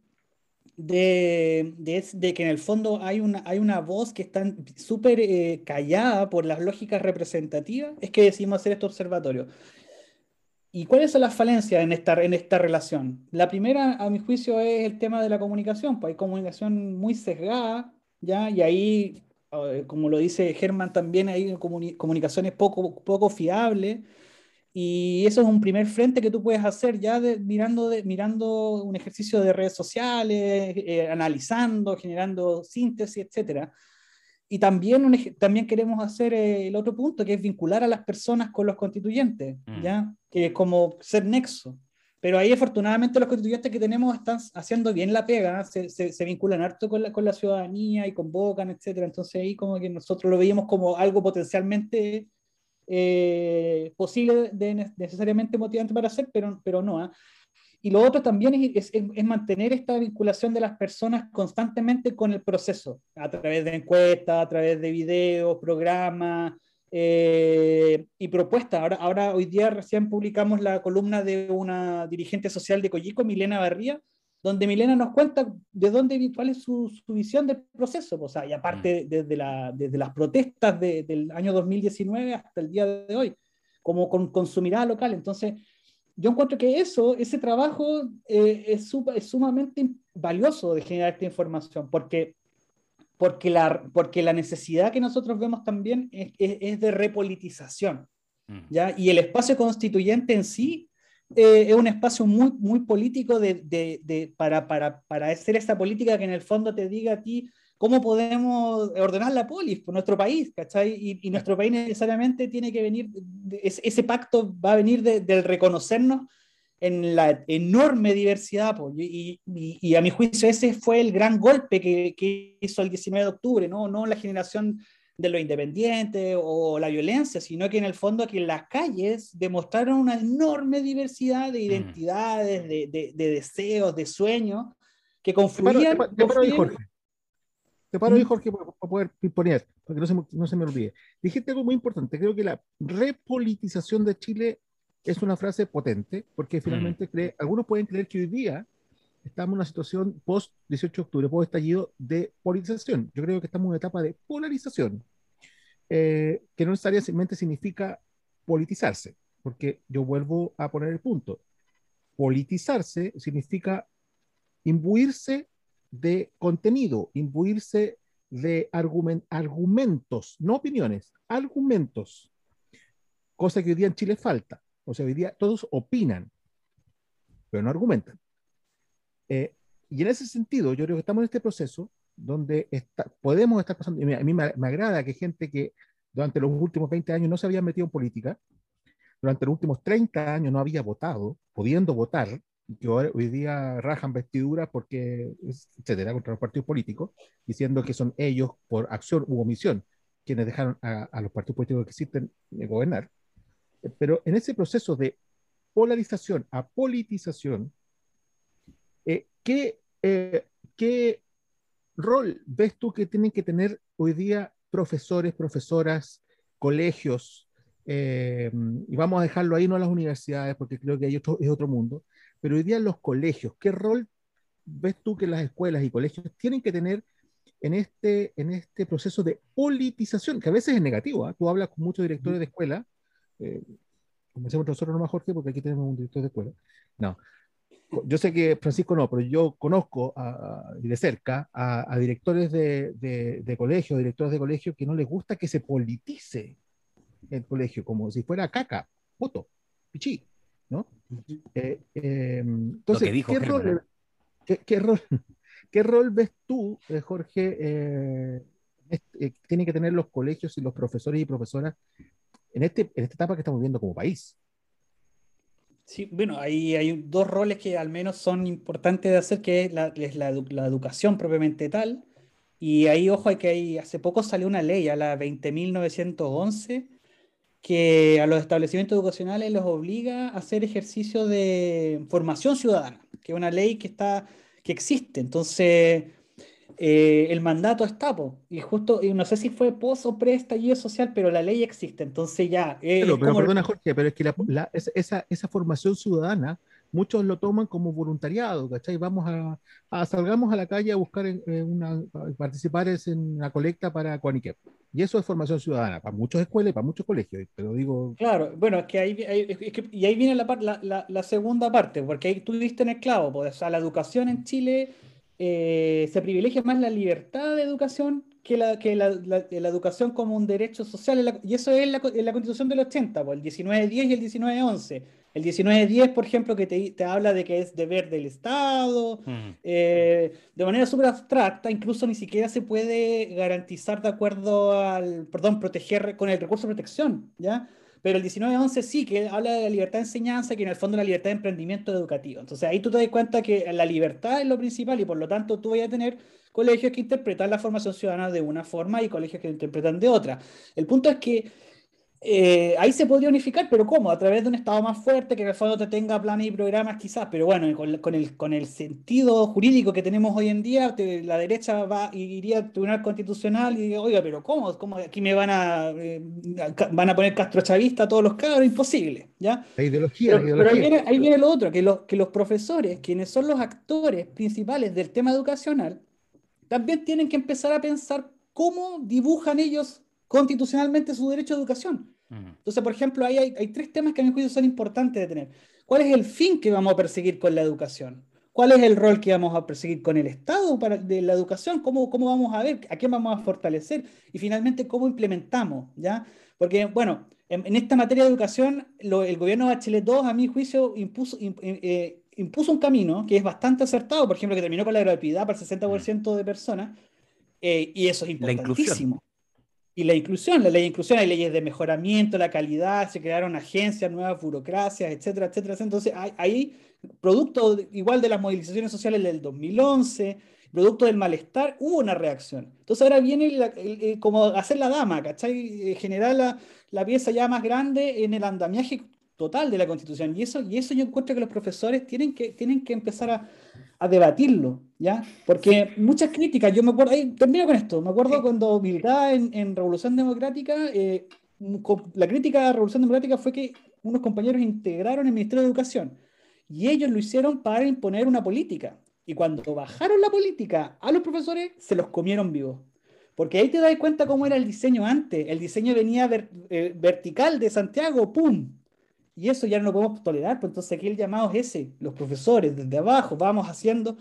de que en el fondo hay una, hay una voz que está súper eh, callada por las lógicas representativas, es que decidimos hacer este observatorio. ¿Y cuáles son las falencias en esta, en esta relación? La primera, a mi juicio, es el tema de la comunicación, pues hay comunicación muy sesgada, ¿ya? Y ahí, eh, como lo dice Germán también, hay comuni- comunicaciones poco, poco fiables, y eso es un primer frente que tú puedes hacer ya de- mirando, de, mirando un ejercicio de redes sociales, eh, analizando, generando síntesis, etcétera. Y también, un también queremos hacer eh, el otro punto, que es vincular a las personas con los constituyentes, Mm. ¿ya? Que como ser nexo. Pero ahí afortunadamente los constituyentes que tenemos están haciendo bien la pega, se, se, se vinculan harto con la, con la ciudadanía y convocan, etcétera. Entonces ahí como que nosotros lo veíamos como algo potencialmente eh, posible de ne- necesariamente motivante para hacer, pero, pero no. ¿ah? Y lo otro también es, es- es mantener esta vinculación de las personas constantemente con el proceso, a través de encuestas, a través de videos, programas eh, y propuestas. Ahora, ahora, hoy día recién publicamos la columna de una dirigente social de Coyico, Milena Barría, donde Milena nos cuenta de dónde, cuál es su, su visión del proceso. O sea, y aparte desde, la, desde las protestas de- del año 2019 hasta el día de hoy, como con, con su mirada local. Entonces, yo encuentro que eso, ese trabajo eh, es, es sumamente valioso de generar esta información, porque, porque, la, porque la necesidad que nosotros vemos también es, es- es de repolitización. Mm. ¿ya? Y el espacio constituyente en sí eh, es un espacio muy, muy político de, de- de- para, para, para hacer esta política que en el fondo te diga a ti cómo podemos ordenar la polis por nuestro país, ¿cachai? Y, y nuestro país necesariamente tiene que venir, ese, pacto va a venir de- del reconocernos en la enorme diversidad, po, y, y- y a mi juicio ese fue el gran golpe que, que hizo el 19 de octubre, ¿no? No la generación de los independientes o la violencia, sino que en el fondo que en las calles demostraron una enorme diversidad de identidades, de, de- de deseos, de sueños, que Te paro, confluían. te te paro ahí, confluían- Jorge. Te paro ahí, ¿Mm? Jorge, para, para poder poner, para que no se, no se me olvide. Dijiste algo muy importante. Creo que la repolitización de Chile es una frase potente, porque finalmente cree, algunos pueden creer que hoy día estamos en una situación post 18 de octubre, post estallido de politización. Yo creo que estamos en una etapa de polarización, eh, que no necesariamente significa politizarse, porque yo vuelvo a poner el punto. Politizarse significa imbuirse de contenido, imbuirse de argumen- argumentos, no opiniones, argumentos, cosa que hoy día en Chile falta. O sea, hoy día todos opinan, pero no argumentan. Eh, y en ese sentido, yo creo que estamos en este proceso donde está- podemos estar pasando, y a mí me, me agrada que gente que durante los últimos 20 años no se había metido en política, durante los últimos 30 años no había votado, pudiendo votar, que hoy, día rajan vestiduras porque, etcétera, contra los partidos políticos, diciendo que son ellos, por acción u omisión, quienes dejaron a, a los partidos políticos que existen gobernar. Eh, Pero en ese proceso de polarización a politización, eh, ¿qué, eh, ¿qué rol ves tú que tienen que tener hoy día profesores, profesoras, colegios? eh, y vamos a dejarlo ahí, no a las universidades, porque creo que hay otro, es otro mundo, pero hoy día en los colegios, ¿qué rol ves tú que las escuelas y colegios tienen que tener en este, en este proceso de politización, que a veces es negativo? ¿ah? Tú hablas con muchos directores de escuela, eh, como decimos nosotros nomás, Jorge, porque aquí tenemos un director de escuela. No. Yo sé que Francisco no, pero yo conozco a, de cerca a, directores de, de, de colegio, directores de colegio que no les gusta que se politice el colegio, como si fuera caca, voto, pichí, ¿no? Eh, eh, entonces, ¿qué, rol, qué, rol, ¿qué, rol, ves tú, eh, Jorge, tienen que tener los colegios y los profesores y profesoras en, este, en esta etapa que estamos viendo como país? Sí, bueno, ahí hay dos roles que al menos son importantes de hacer, que es la, la, educación propiamente tal. Y ahí, ojo, hay que hay, hace poco salió una ley, a la 20.911, que a los establecimientos educacionales los obliga a hacer ejercicio de formación ciudadana, que es una ley que, está, que existe. Entonces, eh, el mandato está, y justo, y no sé si fue post o pre estallido social, pero la ley existe, entonces ya. Eh, pero, perdona, Jorge, pero es que esa, esa, formación ciudadana, muchos lo toman como voluntariado, ¿cachai? Vamos a, salgamos a la calle a buscar una, participar en una colecta para Coaniquep. Y eso es formación ciudadana, para muchas escuelas y para muchos colegios, te lo digo. Claro, bueno, es que ahí, y ahí viene la, la, la, segunda parte, porque ahí tú viste en el clavo, pues, o sea, la educación en Chile eh, se privilegia más la libertad de educación que la, que la, la, educación como un derecho social. y eso es la, en la Constitución del 80, pues, el 1910 y el 1911. El 1910, por ejemplo, que te, te habla de que es deber del Estado, eh, de manera súper abstracta, incluso ni siquiera se puede garantizar de acuerdo al, perdón, proteger con el recurso de protección, ¿ya? Pero el 1911 sí, que habla de la libertad de enseñanza, que en el fondo es la libertad de emprendimiento educativo. Entonces ahí tú te das cuenta que la libertad es lo principal y por lo tanto tú vas a tener colegios que interpretan la formación ciudadana de una forma y colegios que interpretan de otra. El punto es que eh, ahí se podría unificar, pero ¿cómo? A través de un Estado más fuerte que en el fondo te tenga planes y programas quizás, pero bueno, con, el, con el sentido jurídico que tenemos hoy en día, la derecha va, iría al Tribunal Constitucional y oiga, pero ¿cómo? ¿Cómo aquí me van a, eh, van a poner castrochavista a todos los cabros? Imposible, ¿ya? La ideología. Pero, ahí, viene, ahí, viene, lo otro, que, que los profesores, quienes son los actores principales del tema educacional, también tienen que empezar a pensar cómo dibujan ellos constitucionalmente su derecho a educación. Entonces, por ejemplo, ahí hay, tres temas que a mi juicio son importantes de tener. ¿Cuál es el fin que vamos a perseguir con la educación? ¿Cuál es el rol que vamos a perseguir con el Estado para, de la educación? ¿Cómo, ¿Cómo vamos a ver? ¿A qué vamos a fortalecer? Y finalmente, ¿cómo implementamos? ¿ya? Porque, bueno, en, esta materia de educación, el gobierno de Bachelet II, a mi juicio, impuso, eh, impuso un camino que es bastante acertado, por ejemplo, que terminó con la gratuidad para el 60% de personas, eh, y eso es importantísimo y la inclusión, la ley de inclusión, hay leyes de mejoramiento, la calidad, se crearon agencias, nuevas burocracias, etcétera, etcétera. Entonces, hay, producto igual de las movilizaciones sociales del 2011, producto del malestar, hubo una reacción. Entonces ahora viene como hacer la dama, ¿cachai? Eh, generar la, la, pieza ya más grande en el andamiaje total de la Constitución. Y eso, y eso yo encuentro que los profesores tienen que, tienen que empezar a, a debatirlo, ¿ya? Porque muchas críticas, yo me acuerdo, ahí, termino con esto, me acuerdo cuando militaba en, en Revolución Democrática, eh, la crítica a la Revolución Democrática fue que unos compañeros integraron el Ministerio de Educación y ellos lo hicieron para imponer una política. Y cuando bajaron la política a los profesores, se los comieron vivos. Porque ahí te das cuenta cómo era el diseño antes. El diseño venía eh, vertical de Santiago, ¡pum! Y eso ya no lo podemos tolerar, pues entonces aquí el llamado es ese, los profesores desde abajo vamos haciendo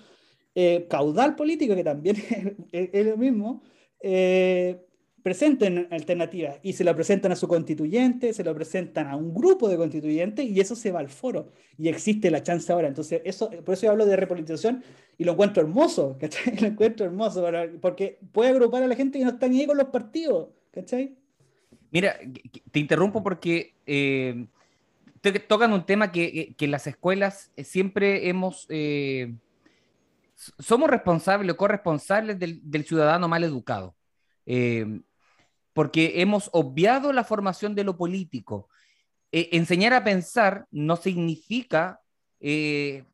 eh, caudal político, que también es, lo mismo, eh, presenten alternativas y se lo presentan a su constituyente, se lo presentan a un grupo de constituyentes y eso se va al foro y existe la chance ahora. Entonces, eso, por eso yo hablo de repolitización y lo encuentro hermoso, ¿cachai? Lo encuentro hermoso porque puede agrupar a la gente que no está ni ahí con los partidos, ¿cachai? Mira, te interrumpo porque eh, tocan un tema que, que las escuelas eh, siempre hemos... Eh, somos responsables o corresponsables del, del ciudadano mal educado, eh, porque hemos obviado la formación de lo político. enseñar a pensar no significa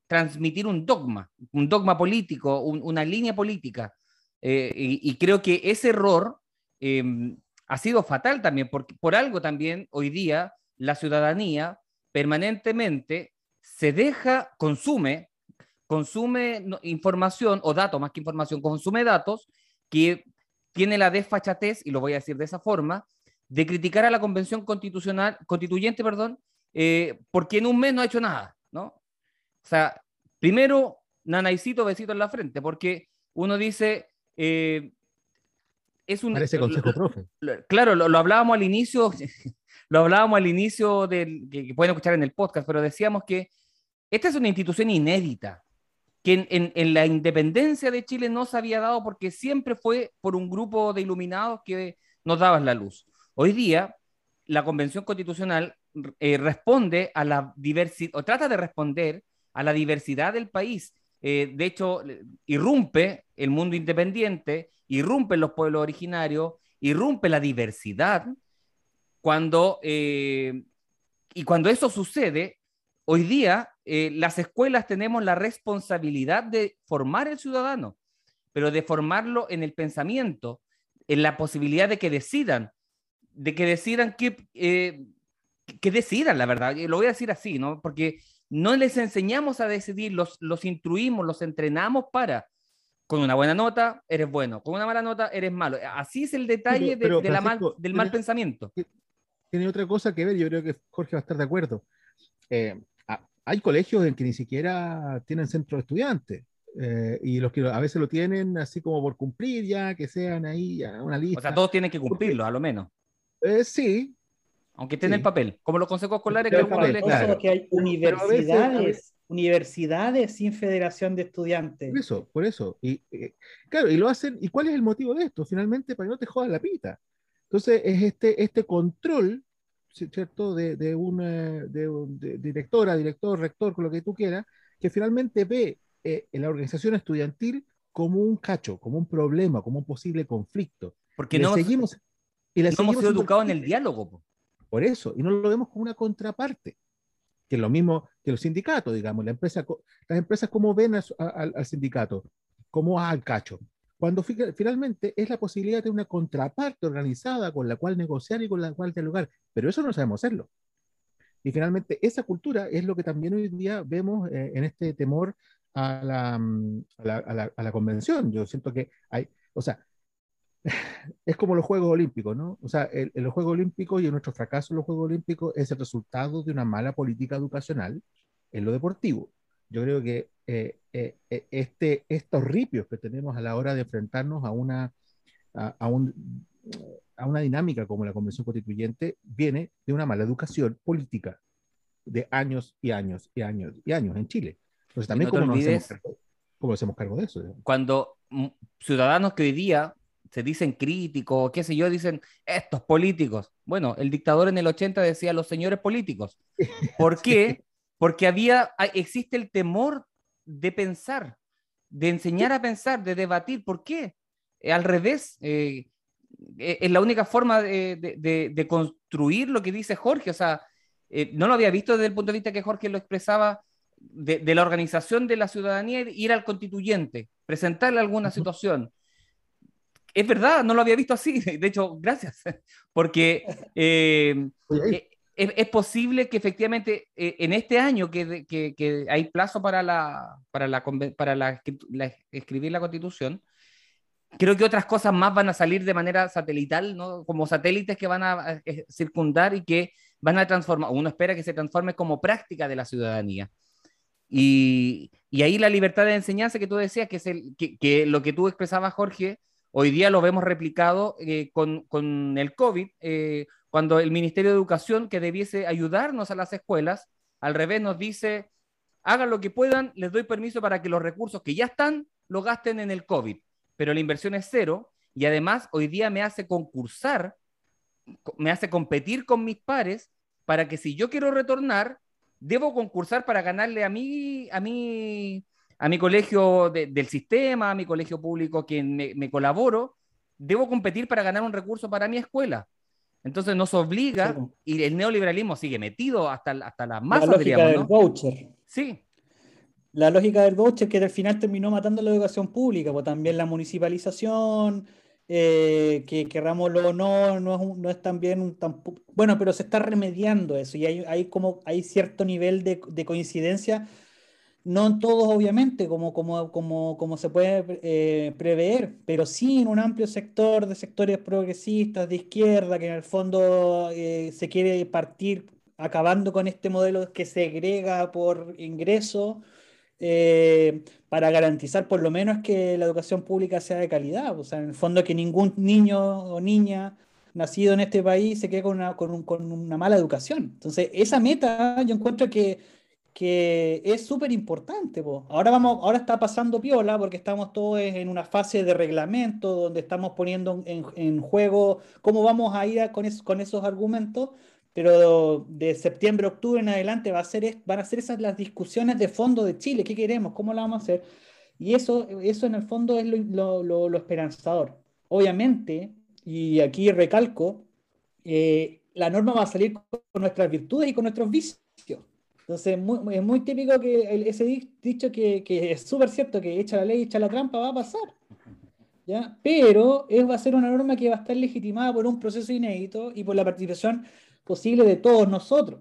transmitir un dogma, un dogma político, una línea política. Y, y, creo que ese error ha sido fatal también, porque por algo también hoy día la ciudadanía permanentemente se deja, consume consume información o datos, más que información, consume datos que tiene la desfachatez, y lo voy a decir de esa forma, de criticar a la convención constitucional, constituyente, perdón, eh, porque en un mes no ha hecho nada, ¿no? O sea, primero, nanaicito, besito en la frente, porque uno dice, eh, es un... Parece consejo profe. claro, lo, lo hablábamos al inicio, lo hablábamos al inicio del que, pueden escuchar en el podcast, pero decíamos que esta es una institución inédita, que en, la independencia de Chile no se había dado porque siempre fue por un grupo de iluminados que nos daban la luz. Hoy día, la Convención Constitucional eh, responde a la diversidad, o trata de responder a la diversidad del país. Eh, de hecho, irrumpe el mundo independiente, irrumpen los pueblos originarios, irrumpe la diversidad. Cuando, eh, y cuando eso sucede, hoy día eh, las escuelas tenemos la responsabilidad de formar el ciudadano, pero de formarlo en el pensamiento, en la posibilidad de que decidan, de que decidan que, eh, que decidan, la verdad. Lo voy a decir así, ¿no? Porque no les enseñamos a decidir, los, los instruimos, los entrenamos para, con una buena nota, eres bueno, con una mala nota, eres malo. Así es el detalle de- pero, de la mal- del mal pensamiento. Tiene otra cosa que ver, yo creo que Jorge va a estar de acuerdo. Eh, a- hay colegios en que ni siquiera tienen centro de estudiantes, eh, y los que a veces lo tienen así como por cumplir ya, que sean ahí ya una lista. O sea, todos tienen que cumplirlo, a lo menos. Eh, sí, Aunque esté en Sí. el papel, como los consejos escolares que papel, claro. que hay Pero a veces- a universidades, veces- universidades sin federación de estudiantes. por eso, por eso. Y, eh, claro, y lo hacen, ¿y cuál es el motivo de esto? Finalmente, para que no te jodan la pita. Entonces, es este, este control, ¿sí- ¿cierto?, de, de una de, un- de directora, director, rector, con lo que tú quieras, que finalmente ve eh, en la organización estudiantil como un cacho, como un problema, como un posible conflicto. porque le no, seguimos, y no hemos seguimos sido siendo educados en el diálogo. po. Por eso, y no lo vemos como una contraparte, que es lo mismo que los sindicatos, digamos, la empresa, las empresas cómo ven a a- al, al sindicato, como al cacho, cuando fi- finalmente es la posibilidad de una contraparte organizada con la cual negociar y con la cual dialogar, pero eso no sabemos hacerlo. Y finalmente esa cultura es lo que también hoy día vemos eh, en este temor a la, mm, a la, a la- a la convención. Yo siento que hay, o sea, es como los Juegos Olímpicos, ¿no? O sea, el- en los Juegos Olímpicos y nuestro fracaso en los Juegos Olímpicos es el resultado de una mala política educacional en lo deportivo. Yo creo que eh, eh, eh, este, estos ripios que tenemos a la hora de enfrentarnos a una, a, a un- a una dinámica como la Convención Constituyente viene de una mala educación política de años y años y años y años en Chile. Entonces también no cómo nos hacemos cargo, cómo hacemos cargo de eso. Cuando mm, ciudadanos que hoy día se dicen críticos, qué sé yo, dicen estos políticos. Bueno, el dictador en el 80 decía los señores políticos. ¿Por qué? Porque había, hay- existe el temor de pensar, de enseñar a pensar, de debatir. ¿Por qué? Eh, al revés, eh, eh, es la única forma de, de- construir lo que dice Jorge. O sea, no lo había visto desde el punto de vista que Jorge lo expresaba de, de la organización de la ciudadanía, ir al constituyente, presentarle alguna situación. Es verdad, no lo había visto así. De hecho, gracias. Porque eh, es, posible que efectivamente eh, en este año que, hay plazo para, la, para, la, escribir la constitución, creo que otras cosas más van a salir de manera satelital, ¿no? como satélites que van a, eh, circundar y que van a transformar, uno espera que se transforme como práctica de la ciudadanía. Y, ahí la libertad de enseñanza que tú decías, que, es lo que tú expresabas, Jorge, hoy día lo vemos replicado eh, con, el COVID, cuando el Ministerio de Educación, que debiese ayudarnos a las escuelas, al revés nos dice, hagan lo que puedan, les doy permiso para que los recursos que ya están lo gasten en el COVID, pero la inversión es cero y además hoy día me hace concursar, co- me hace competir con mis pares para que si yo quiero retornar, debo concursar para ganarle a mí, a mí, a mi colegio de- del sistema, a mi colegio público que me, me colaboro, debo competir para ganar un recurso para mi escuela. Entonces nos obliga, Sí. y el neoliberalismo sigue metido hasta, hasta la La masa, lógica diríamos, del ¿no? voucher. Sí, La lógica del voucher que al final terminó matando la educación pública, pues también la municipalización, eh, que querrámoslo o no, no es, un- no es también un tampo- Bueno, pero se está remediando eso y hay, hay como hay cierto nivel de, de coincidencia no en todos, obviamente, como, como, como, como se puede eh, prever, pero sí en un amplio sector de sectores progresistas de izquierda, que en el fondo eh, se quiere partir acabando con este modelo que segrega por ingreso eh, para garantizar por lo menos que la educación pública sea de calidad. O sea, en el fondo que ningún niño o niña nacido en este país se quede con una, con, con una mala educación. Entonces, esa meta yo encuentro que, que es súper importante. Ahora, vamos, ahora está pasando piola porque estamos todos en una fase de reglamento donde estamos poniendo en, juego cómo vamos a ir con, con esos argumentos pero de septiembre, octubre en adelante va a ser, van a ser esas las discusiones de fondo de Chile, qué queremos, cómo la vamos a hacer. Y eso, eso en el fondo es lo, lo, lo esperanzador. Obviamente, y aquí recalco, eh, la norma va a salir con nuestras virtudes y con nuestros vicios. Entonces, es muy típico que ese dicho que, que es súper cierto, que echa la ley, echa la trampa, va a pasar. ¿ya? Pero es, va a ser una norma que va a estar legitimada por un proceso inédito y por la participación posible de todos nosotros.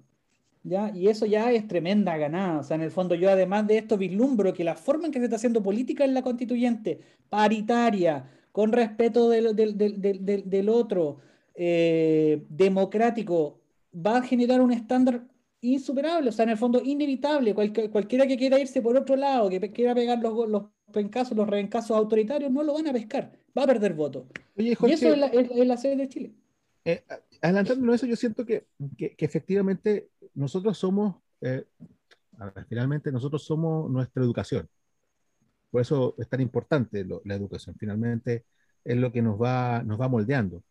¿ya? Y eso ya es tremenda ganada. O sea, en el fondo yo además de esto vislumbro que la forma en que se está haciendo política en la constituyente, paritaria, con respeto del, del, del, del otro, eh, democrático, va a generar un estándar insuperable, o sea, en el fondo inevitable. cualquiera que quiera irse por otro lado, que quiera pegar los, los pencasos, los reencasos autoritarios, no lo van a pescar, va a perder votos. y eso es la, es la sede de Chile. Eh, adelantándolo eso, yo siento que, que, efectivamente nosotros somos, eh, finalmente nosotros somos nuestra educación. Por eso es tan importante la educación. Finalmente es lo que nos va, nos va moldeando.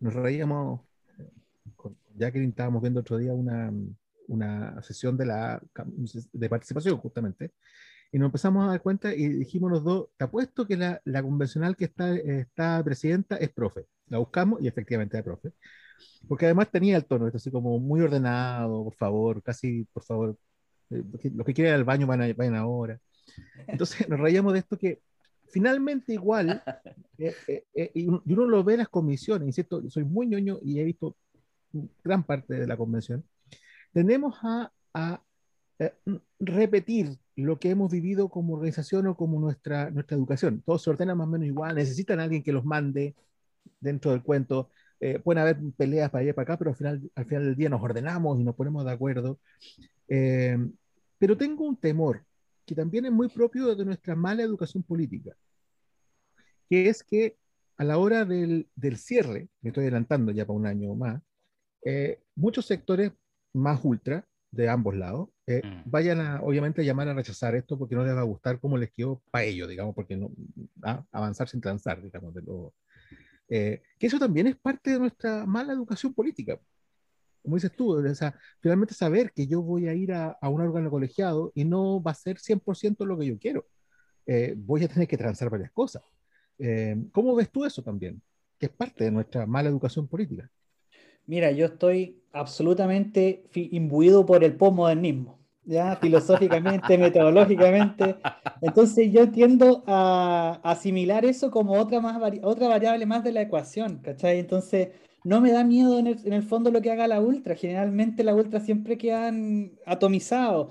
Nos reíamos, eh, con Jacqueline estábamos viendo otro día una, una sesión de, la, de participación justamente, y nos empezamos a dar cuenta y dijimos los dos, te apuesto que la, la convencional que está, está presidenta es profe. La buscamos y efectivamente era profe. Porque además tenía el tono, así como muy ordenado, por favor, casi, por favor, eh, los que quieren ir al baño van vayan ahora. Entonces nos reíamos de esto que finalmente igual, eh, eh, y uno lo ve en las comisiones, insisto, soy muy ñoño y he visto gran parte de la convención, tenemos a, a repetir lo que hemos vivido como organización o como nuestra, nuestra educación. Todos se ordenan más o menos igual, necesitan a alguien que los mande dentro del cuento. Eh, pueden haber peleas para allá y para acá, pero al final, al final del día nos ordenamos y nos ponemos de acuerdo. Eh, pero tengo un temor que también es muy propio de nuestra mala educación política, que es que a la hora del, del cierre, me estoy adelantando ya para un año más, eh, muchos sectores más ultra de ambos lados eh, mm. vayan a, obviamente, a llamar a rechazar esto porque no les va a gustar cómo les quedó para ellos, digamos, porque no, a avanzar sin transar, digamos, de lo, eh, que eso también es parte de nuestra mala educación política. Como dices tú, o sea, finalmente saber que yo voy a ir a, a un órgano colegiado y no va a ser 100% lo que yo quiero. Eh, voy a tener que transar varias cosas. ¿Cómo ves tú eso también? Que es parte de nuestra mala educación política. Mira, yo estoy absolutamente imbuido por el postmodernismo, ¿ya? Filosóficamente, metodológicamente. Entonces yo tiendo a asimilar eso como otra, más otra variable más de la ecuación, ¿cachai? Entonces no me da miedo en el, fondo lo que haga la ultra. Generalmente la ultra siempre quedan atomizados.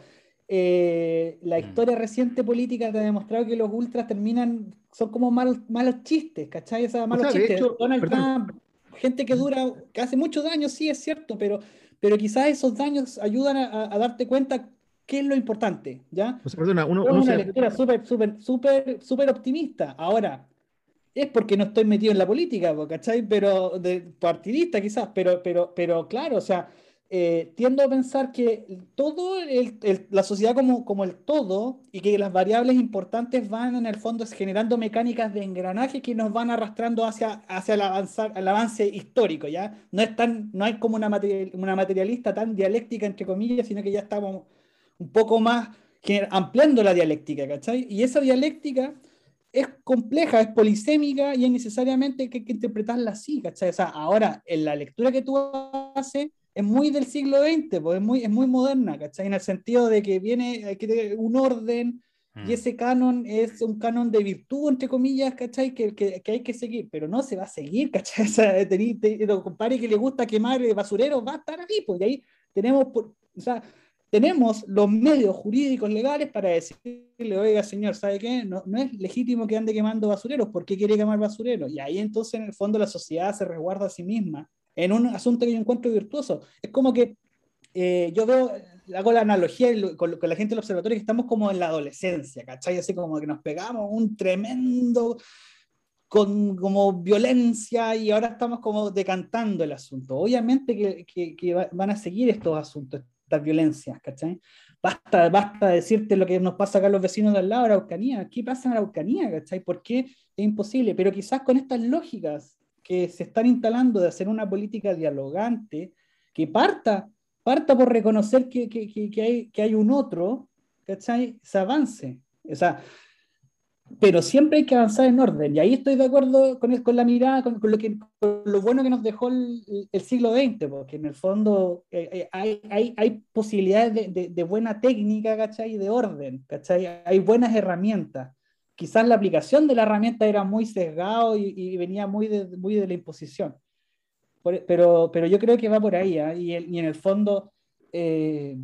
Eh, la mm. historia reciente política te ha demostrado que los ultras terminan, son como malos, malos chistes, ¿cachai? O sea, malos chistes. Donald Trump, gente que dura, que hace muchos daños, sí es cierto, pero, pero quizás esos daños ayudan a, darte cuenta qué es lo importante, ¿ya? es una lectura súper, súper, súper, súper optimista. Ahora, es porque no estoy metido en la política, ¿cachai? Pero, de partidista quizás, pero, pero, pero claro, o sea, eh, tiendo a pensar que todo la sociedad como, como el todo y que las variables importantes van en el fondo generando mecánicas de engranaje que nos van arrastrando hacia, hacia el, avanzar, el avance histórico, ¿ya? No, es tan, no hay como una, una materialista tan dialéctica, entre comillas, sino que ya estamos un poco más ampliando la dialéctica, ¿cachai? Y esa dialéctica es compleja, es polisémica y es necesariamente que hay que interpretarla así, ¿cachai? O sea, ahora, en la lectura que tú haces es muy del siglo XX, pues es muy, es muy moderna, ¿cachai? En el sentido de que viene hay que un orden y mm. ese canon es un canon de virtud, entre comillas, ¿cachai? Que, que, que hay que seguir, pero no se va a seguir, ¿cachai? O sea, te, compadre que le gusta quemar basureros va a estar ahí, pues ahí tenemos, por, o sea, tenemos los medios jurídicos legales para decirle, oiga, señor, ¿sabe qué? No, no, es legítimo que ande quemando basureros, ¿por qué quiere quemar basureros? Y ahí entonces, en el fondo, la sociedad se resguarda a sí misma en un asunto que yo encuentro virtuoso. Es como que eh, yo veo, hago la analogía con, con, la gente del observatorio que estamos como en la adolescencia, ¿cachai? Así como que nos pegamos un tremendo con como violencia y ahora estamos como decantando el asunto. Obviamente que, que, que van a seguir estos asuntos, estas violencias, ¿cachai? Basta, basta decirte lo que nos pasa acá a los vecinos de al lado, Araucanía. ¿Qué pasa en Araucanía, ¿cachai? ¿Por qué es imposible? Pero quizás con estas lógicas que se están instalando de hacer una política dialogante, que parta, parta por reconocer que, que, que, hay, que hay un otro, ¿cachai? Se avance. O sea, pero siempre hay que avanzar en orden. Y ahí estoy de acuerdo con, con la mirada, con, con, lo que, con lo bueno que nos dejó el, el siglo XX, porque en el fondo eh, eh, hay, hay, hay, posibilidades de, de, de, buena técnica, ¿cachai? Y de orden, ¿cachai? Hay buenas herramientas. Quizás la aplicación de la herramienta era muy sesgado y, y venía muy de, muy de la imposición. Por, pero, pero yo creo que va por ahí, ¿eh? y, y, en el fondo... Eh,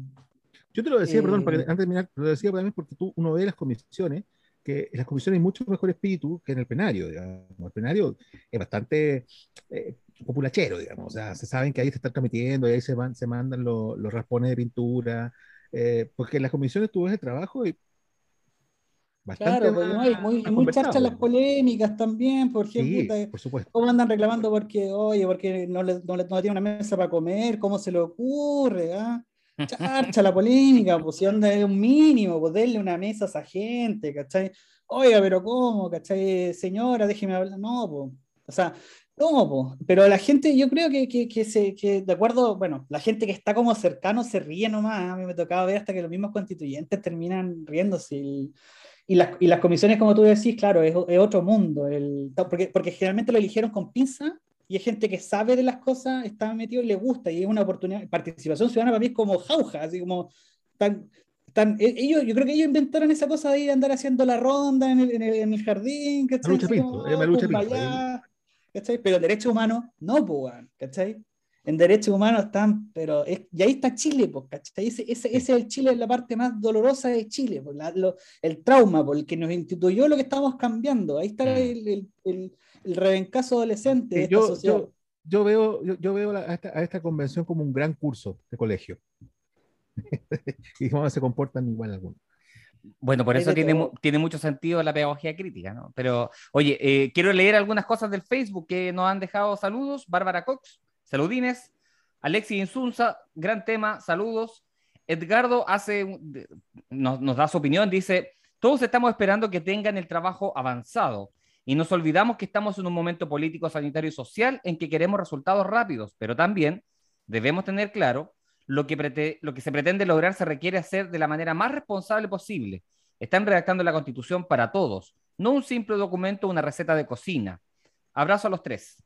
yo te lo decía, perdón, para que, antes de terminar, te lo decía también porque tú, uno ve las comisiones que en las comisiones hay mucho mejor espíritu que en el plenario, digamos. El plenario es bastante eh, populachero, digamos. O sea, se saben que ahí se está transmitiendo, y ahí se, van, se mandan los, los raspones de pintura, eh, porque en las comisiones tú ves el trabajo y Bastante claro, porque hay muy, muy charchas las polémicas también, por ejemplo, sí, por supuesto. cómo andan reclamando porque, oye, porque no le, no le, no tiene una mesa para comer, cómo se le ocurre, ¿ah? Charcha la polémica, pues si onda es un mínimo, pues denle una mesa a esa gente, ¿cachai? Oiga, pero ¿cómo? ¿cachai? Señora, déjeme hablar. No, pues. O sea, no, pues. Pero la gente, yo creo que, que, que, se, que, de acuerdo, bueno, la gente que está como cercano se ríe nomás. A mí me tocaba ver hasta que los mismos constituyentes terminan riéndose. Y, y, las, y las comisiones, como tú decís, claro, es, es otro mundo. El, porque, porque generalmente lo eligieron con pinza y hay gente que sabe de las cosas, está metido y le gusta, y es una oportunidad. Participación ciudadana para mí es como jauja, así como tan, tan, e, ellos, yo creo que ellos inventaron esa cosa de ir a andar haciendo la ronda en el, en el, en el jardín, ¿cachai? Lucha pinto, como, lucha pinto, allá, ¿cachai? Pero derechos humanos no, pues, ¿cachai? En derechos humanos están, pero es, y ahí está Chile, pues, ¿cachai? Ese, ese, ese es el Chile, la parte más dolorosa de Chile, pues, la, lo, el trauma, por el que nos instituyó lo que estamos cambiando. Ahí está el, el, el el rebencazo adolescente de yo, esta yo, yo, veo, yo, yo veo a, esta, a, esta, convención como un gran curso de colegio. y cómo se comportan igual algunos. Bueno, por eso tiene, tiene, mucho sentido la pedagogía crítica, ¿no? Pero, oye, eh, quiero leer algunas cosas del Facebook que nos han dejado saludos. Bárbara Cox, saludines. Alexis Insunza, gran tema, saludos. Edgardo hace, nos, nos da su opinión, dice, todos estamos esperando que tengan el trabajo avanzado y nos olvidamos que estamos en un momento político, sanitario y social en que queremos resultados rápidos, pero también debemos tener claro lo que, lo que se pretende lograr se requiere hacer de la manera más responsable posible. Están redactando la constitución para todos, no un simple documento una receta de cocina. Abrazo a los tres.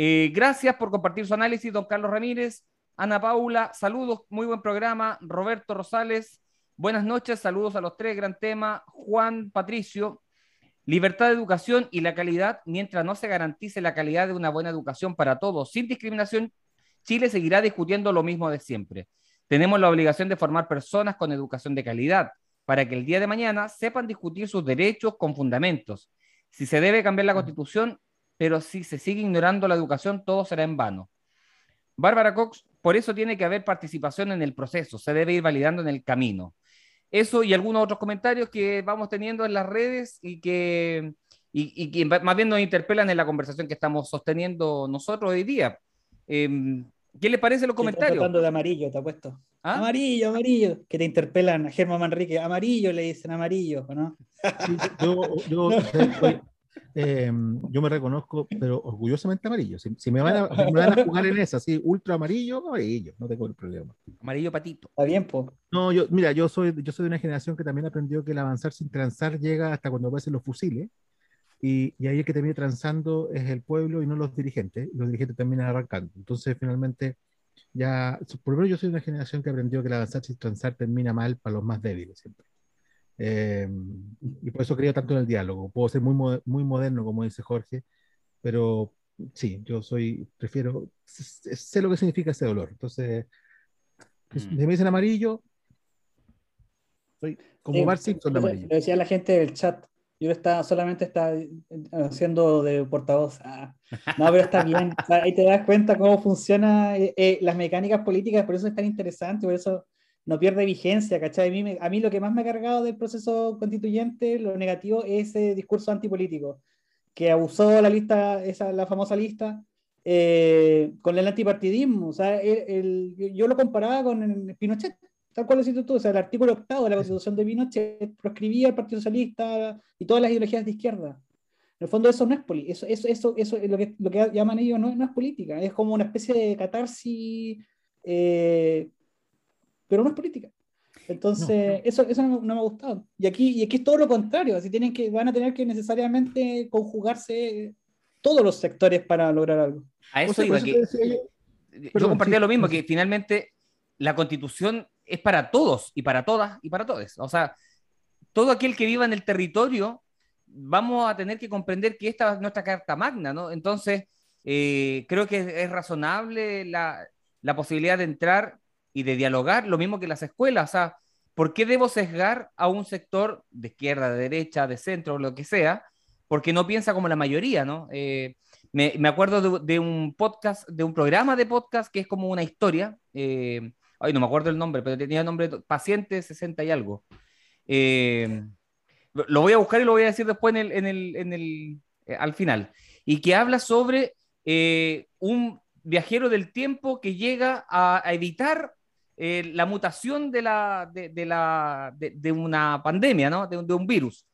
Eh, gracias por compartir su análisis, don Carlos Ramírez. Ana Paula, saludos, muy buen programa. Roberto Rosales, buenas noches, saludos a los tres, gran tema. Juan Patricio, Libertad de educación y la calidad, mientras no se garantice la calidad de una buena educación para todos, sin discriminación, Chile seguirá discutiendo lo mismo de siempre. Tenemos la obligación de formar personas con educación de calidad, para que el día de mañana sepan discutir sus derechos con fundamentos. Si se debe cambiar la constitución, pero si se sigue ignorando la educación, todo será en vano. Bárbara Cox, por eso tiene que haber participación en el proceso, se debe ir validando en el camino. Eso y algunos otros comentarios que vamos teniendo en las redes y que, y, y que más bien nos interpelan en la conversación que estamos sosteniendo nosotros hoy día. Eh, ¿Qué les parece los comentarios? Estoy tratando de amarillo, te apuesto. ¿Ah? Amarillo, amarillo. Que te interpelan a Germán Manrique. Amarillo le dicen amarillo, ¿no? Sí, yo, yo, yo, eh, yo, me reconozco, pero orgullosamente amarillo. Si, si me, van a, si me, van a, jugar en esa, así, ultra amarillo, amarillo, no tengo el problema. Amarillo patito. Está bien, po. No, yo, mira, yo soy, yo soy de una generación que también aprendió que el avanzar sin transar llega hasta cuando aparecen los fusiles. Y, y, ahí el que termina transando es el pueblo y no los dirigentes. Los dirigentes terminan arrancando. Entonces, finalmente, ya, por lo menos yo soy de una generación que aprendió que el avanzar sin transar termina mal para los más débiles siempre. Eh, y por eso creo tanto en el diálogo. Puedo ser muy, muy moderno, como dice Jorge, pero sí, yo soy, prefiero, sé lo que significa ese dolor. Entonces, mm. si me dicen amarillo, Soy como Sí, Bart Simpson de Lo amarillo. decía la gente del chat. Yo está, solamente está haciendo de portavoz. Ah, No, pero está bien. Ahí te das cuenta cómo funcionan las mecánicas políticas, por eso es tan interesante, por eso no pierde vigencia, ¿cachai? A mí, me- a mí lo que más me ha cargado del proceso constituyente, lo negativo, es ese discurso antipolítico, que abusó la lista, esa, la famosa lista, eh, con el antipartidismo. O sea, el- el- yo lo comparaba con el Pinochet, tal cual lo hiciste tú. O sea, el artículo octavo de la Constitución de Pinochet proscribía al Partido Socialista y todas las ideologías de izquierda. En el fondo eso no es política, eso, eso, eso, eso es lo que, lo que llaman ellos no, no es política, es como una especie de catarsis, eh, pero no es política. Entonces, eso, eso no, me- no me ha gustado. Y aquí, y aquí es todo lo contrario, así tienen que, van a tener que necesariamente conjugarse todos los sectores para lograr algo. A eso O sea, iba, eso que decía yo- yo Perdón, compartía sí. lo mismo, que finalmente la constitución es para todos y para todas y para todos. O sea, todo aquel que viva en el territorio, vamos a tener que comprender que esta es nuestra carta magna, ¿no? Entonces, eh, creo que es razonable la, la posibilidad de entrar y de dialogar, lo mismo que las escuelas. O ¿por qué debo sesgar a un sector de izquierda, de derecha, de centro, lo que sea? Porque no piensa como la mayoría, ¿no? Eh, me, acuerdo de, un podcast, de un programa de podcast que es como una historia. eh, ay, no me acuerdo el nombre, pero tenía el nombre Paciente 60 y algo. Eh, lo- voy a buscar y lo voy a decir después en el, en el, en el, al final. Y que habla sobre un viajero del tiempo que llega a, a evitar eh, la mutación de, la, de, de la, de, de una pandemia, ¿no? de, de un virus.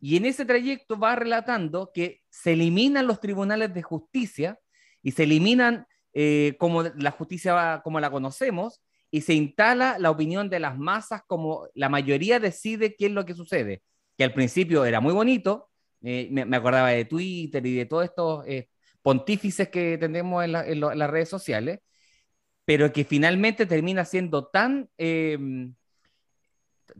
Y en ese trayecto va relatando que se eliminan los tribunales de justicia y se eliminan eh, como la justicia como la conocemos y se instala la opinión de las masas como la mayoría decide qué es lo que sucede. Que al principio era muy bonito, eh, me, me acordaba de Twitter y de todos estos eh, pontífices que tenemos en, la- en lo- en las redes sociales, pero que finalmente termina siendo tan, eh,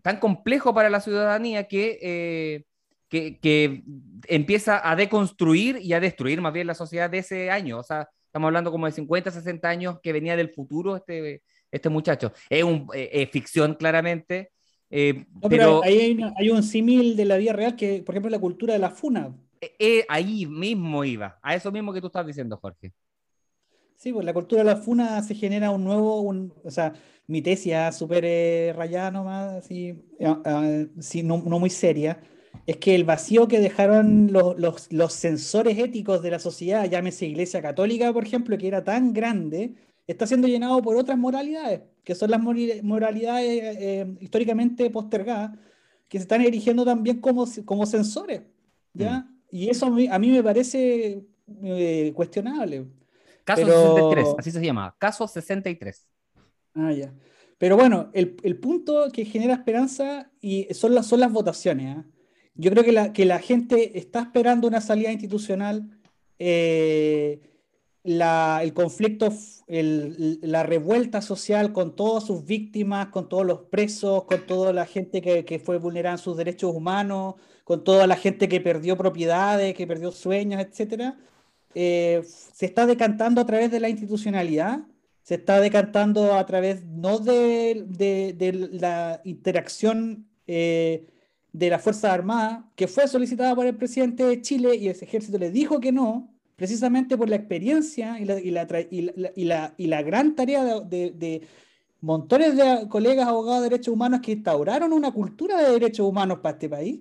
tan complejo para la ciudadanía que, eh, que, que empieza a deconstruir y a destruir más bien la sociedad de ese año. O sea, estamos hablando como de 50, 60 años que venía del futuro este, este muchacho. Es, un, eh, es ficción claramente, eh, No, pero pero ahí hay, una- hay un símil de la vida real que, por ejemplo, la cultura de la funa. eh, ahí mismo iba, a eso mismo que tú estás diciendo, Jorge. Sí, pues la cultura de la funa se genera un nuevo, un, o sea, mi tesis súper eh, rayada nomás, así, ah, sí, no, no muy seria, es que el vacío que dejaron los, los, los sensores éticos de la sociedad, llámese Iglesia Católica, por ejemplo, que era tan grande, está siendo llenado por otras moralidades, que son las moralidades eh, eh, históricamente postergadas, que se están erigiendo también como, como sensores, ¿ya? Y eso a mí, a mí me parece eh, cuestionable. Caso Pero- 63, así se llama, caso 63. Ah, ya. Pero bueno, el, el punto que genera esperanza y son las, son las votaciones. ¿ah? Yo creo que la, que la gente está esperando una salida institucional. eh, la- el conflicto, el- la revuelta social con todas sus víctimas, con todos los presos, con toda la gente que, que fue vulnerada en sus derechos humanos, con toda la gente que perdió propiedades, que perdió sueños, etcétera, eh, se está decantando a través de la institucionalidad se está decantando a través no de, de- de la interacción eh, de las Fuerzas Armadas, que fue solicitada por el presidente de Chile y ese ejército le dijo que no, precisamente por la experiencia y la, y la, y la- y la- y la gran tarea de, de- de montones de colegas abogados de derechos humanos que instauraron una cultura de derechos humanos para este país,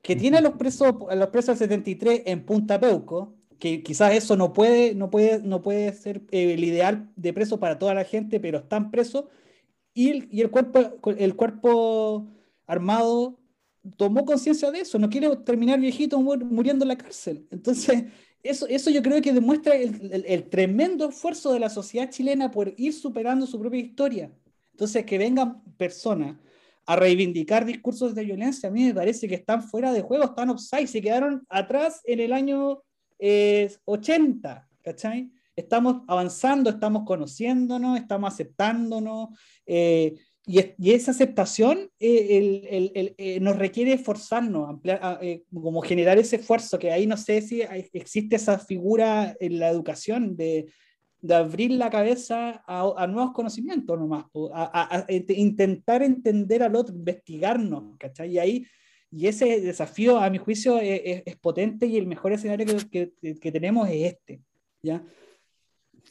que tiene a los presos, a los presos del 73 en Punta Peuco, que quizás eso no puede, no puede, no puede ser eh, el ideal de preso para toda la gente, pero están presos, y el, y el cuerpo, el cuerpo armado tomó conciencia de eso, no quiere terminar viejito mu- muriendo en la cárcel. Entonces, eso, eso yo creo que demuestra el tremendo esfuerzo de la sociedad chilena por ir superando su propia historia. Entonces, que vengan personas a reivindicar discursos de violencia, a mí me parece que están fuera de juego, están offside, se quedaron atrás en el año eh, 80, ¿cachai? Estamos avanzando, estamos conociéndonos, estamos aceptándonos, eh, y, es- y esa aceptación eh, el- el- el- eh, nos requiere esforzarnos, ampliar, a- eh, como generar ese esfuerzo, que ahí no sé si existe esa figura en la educación de, de abrir la cabeza a, a nuevos conocimientos nomás, a, a- a ent- intentar entender al otro, investigarnos, ¿cachai? Y ahí, y ese desafío, a mi juicio, es, es- es potente y el mejor escenario que, que- que tenemos es este, ¿ya?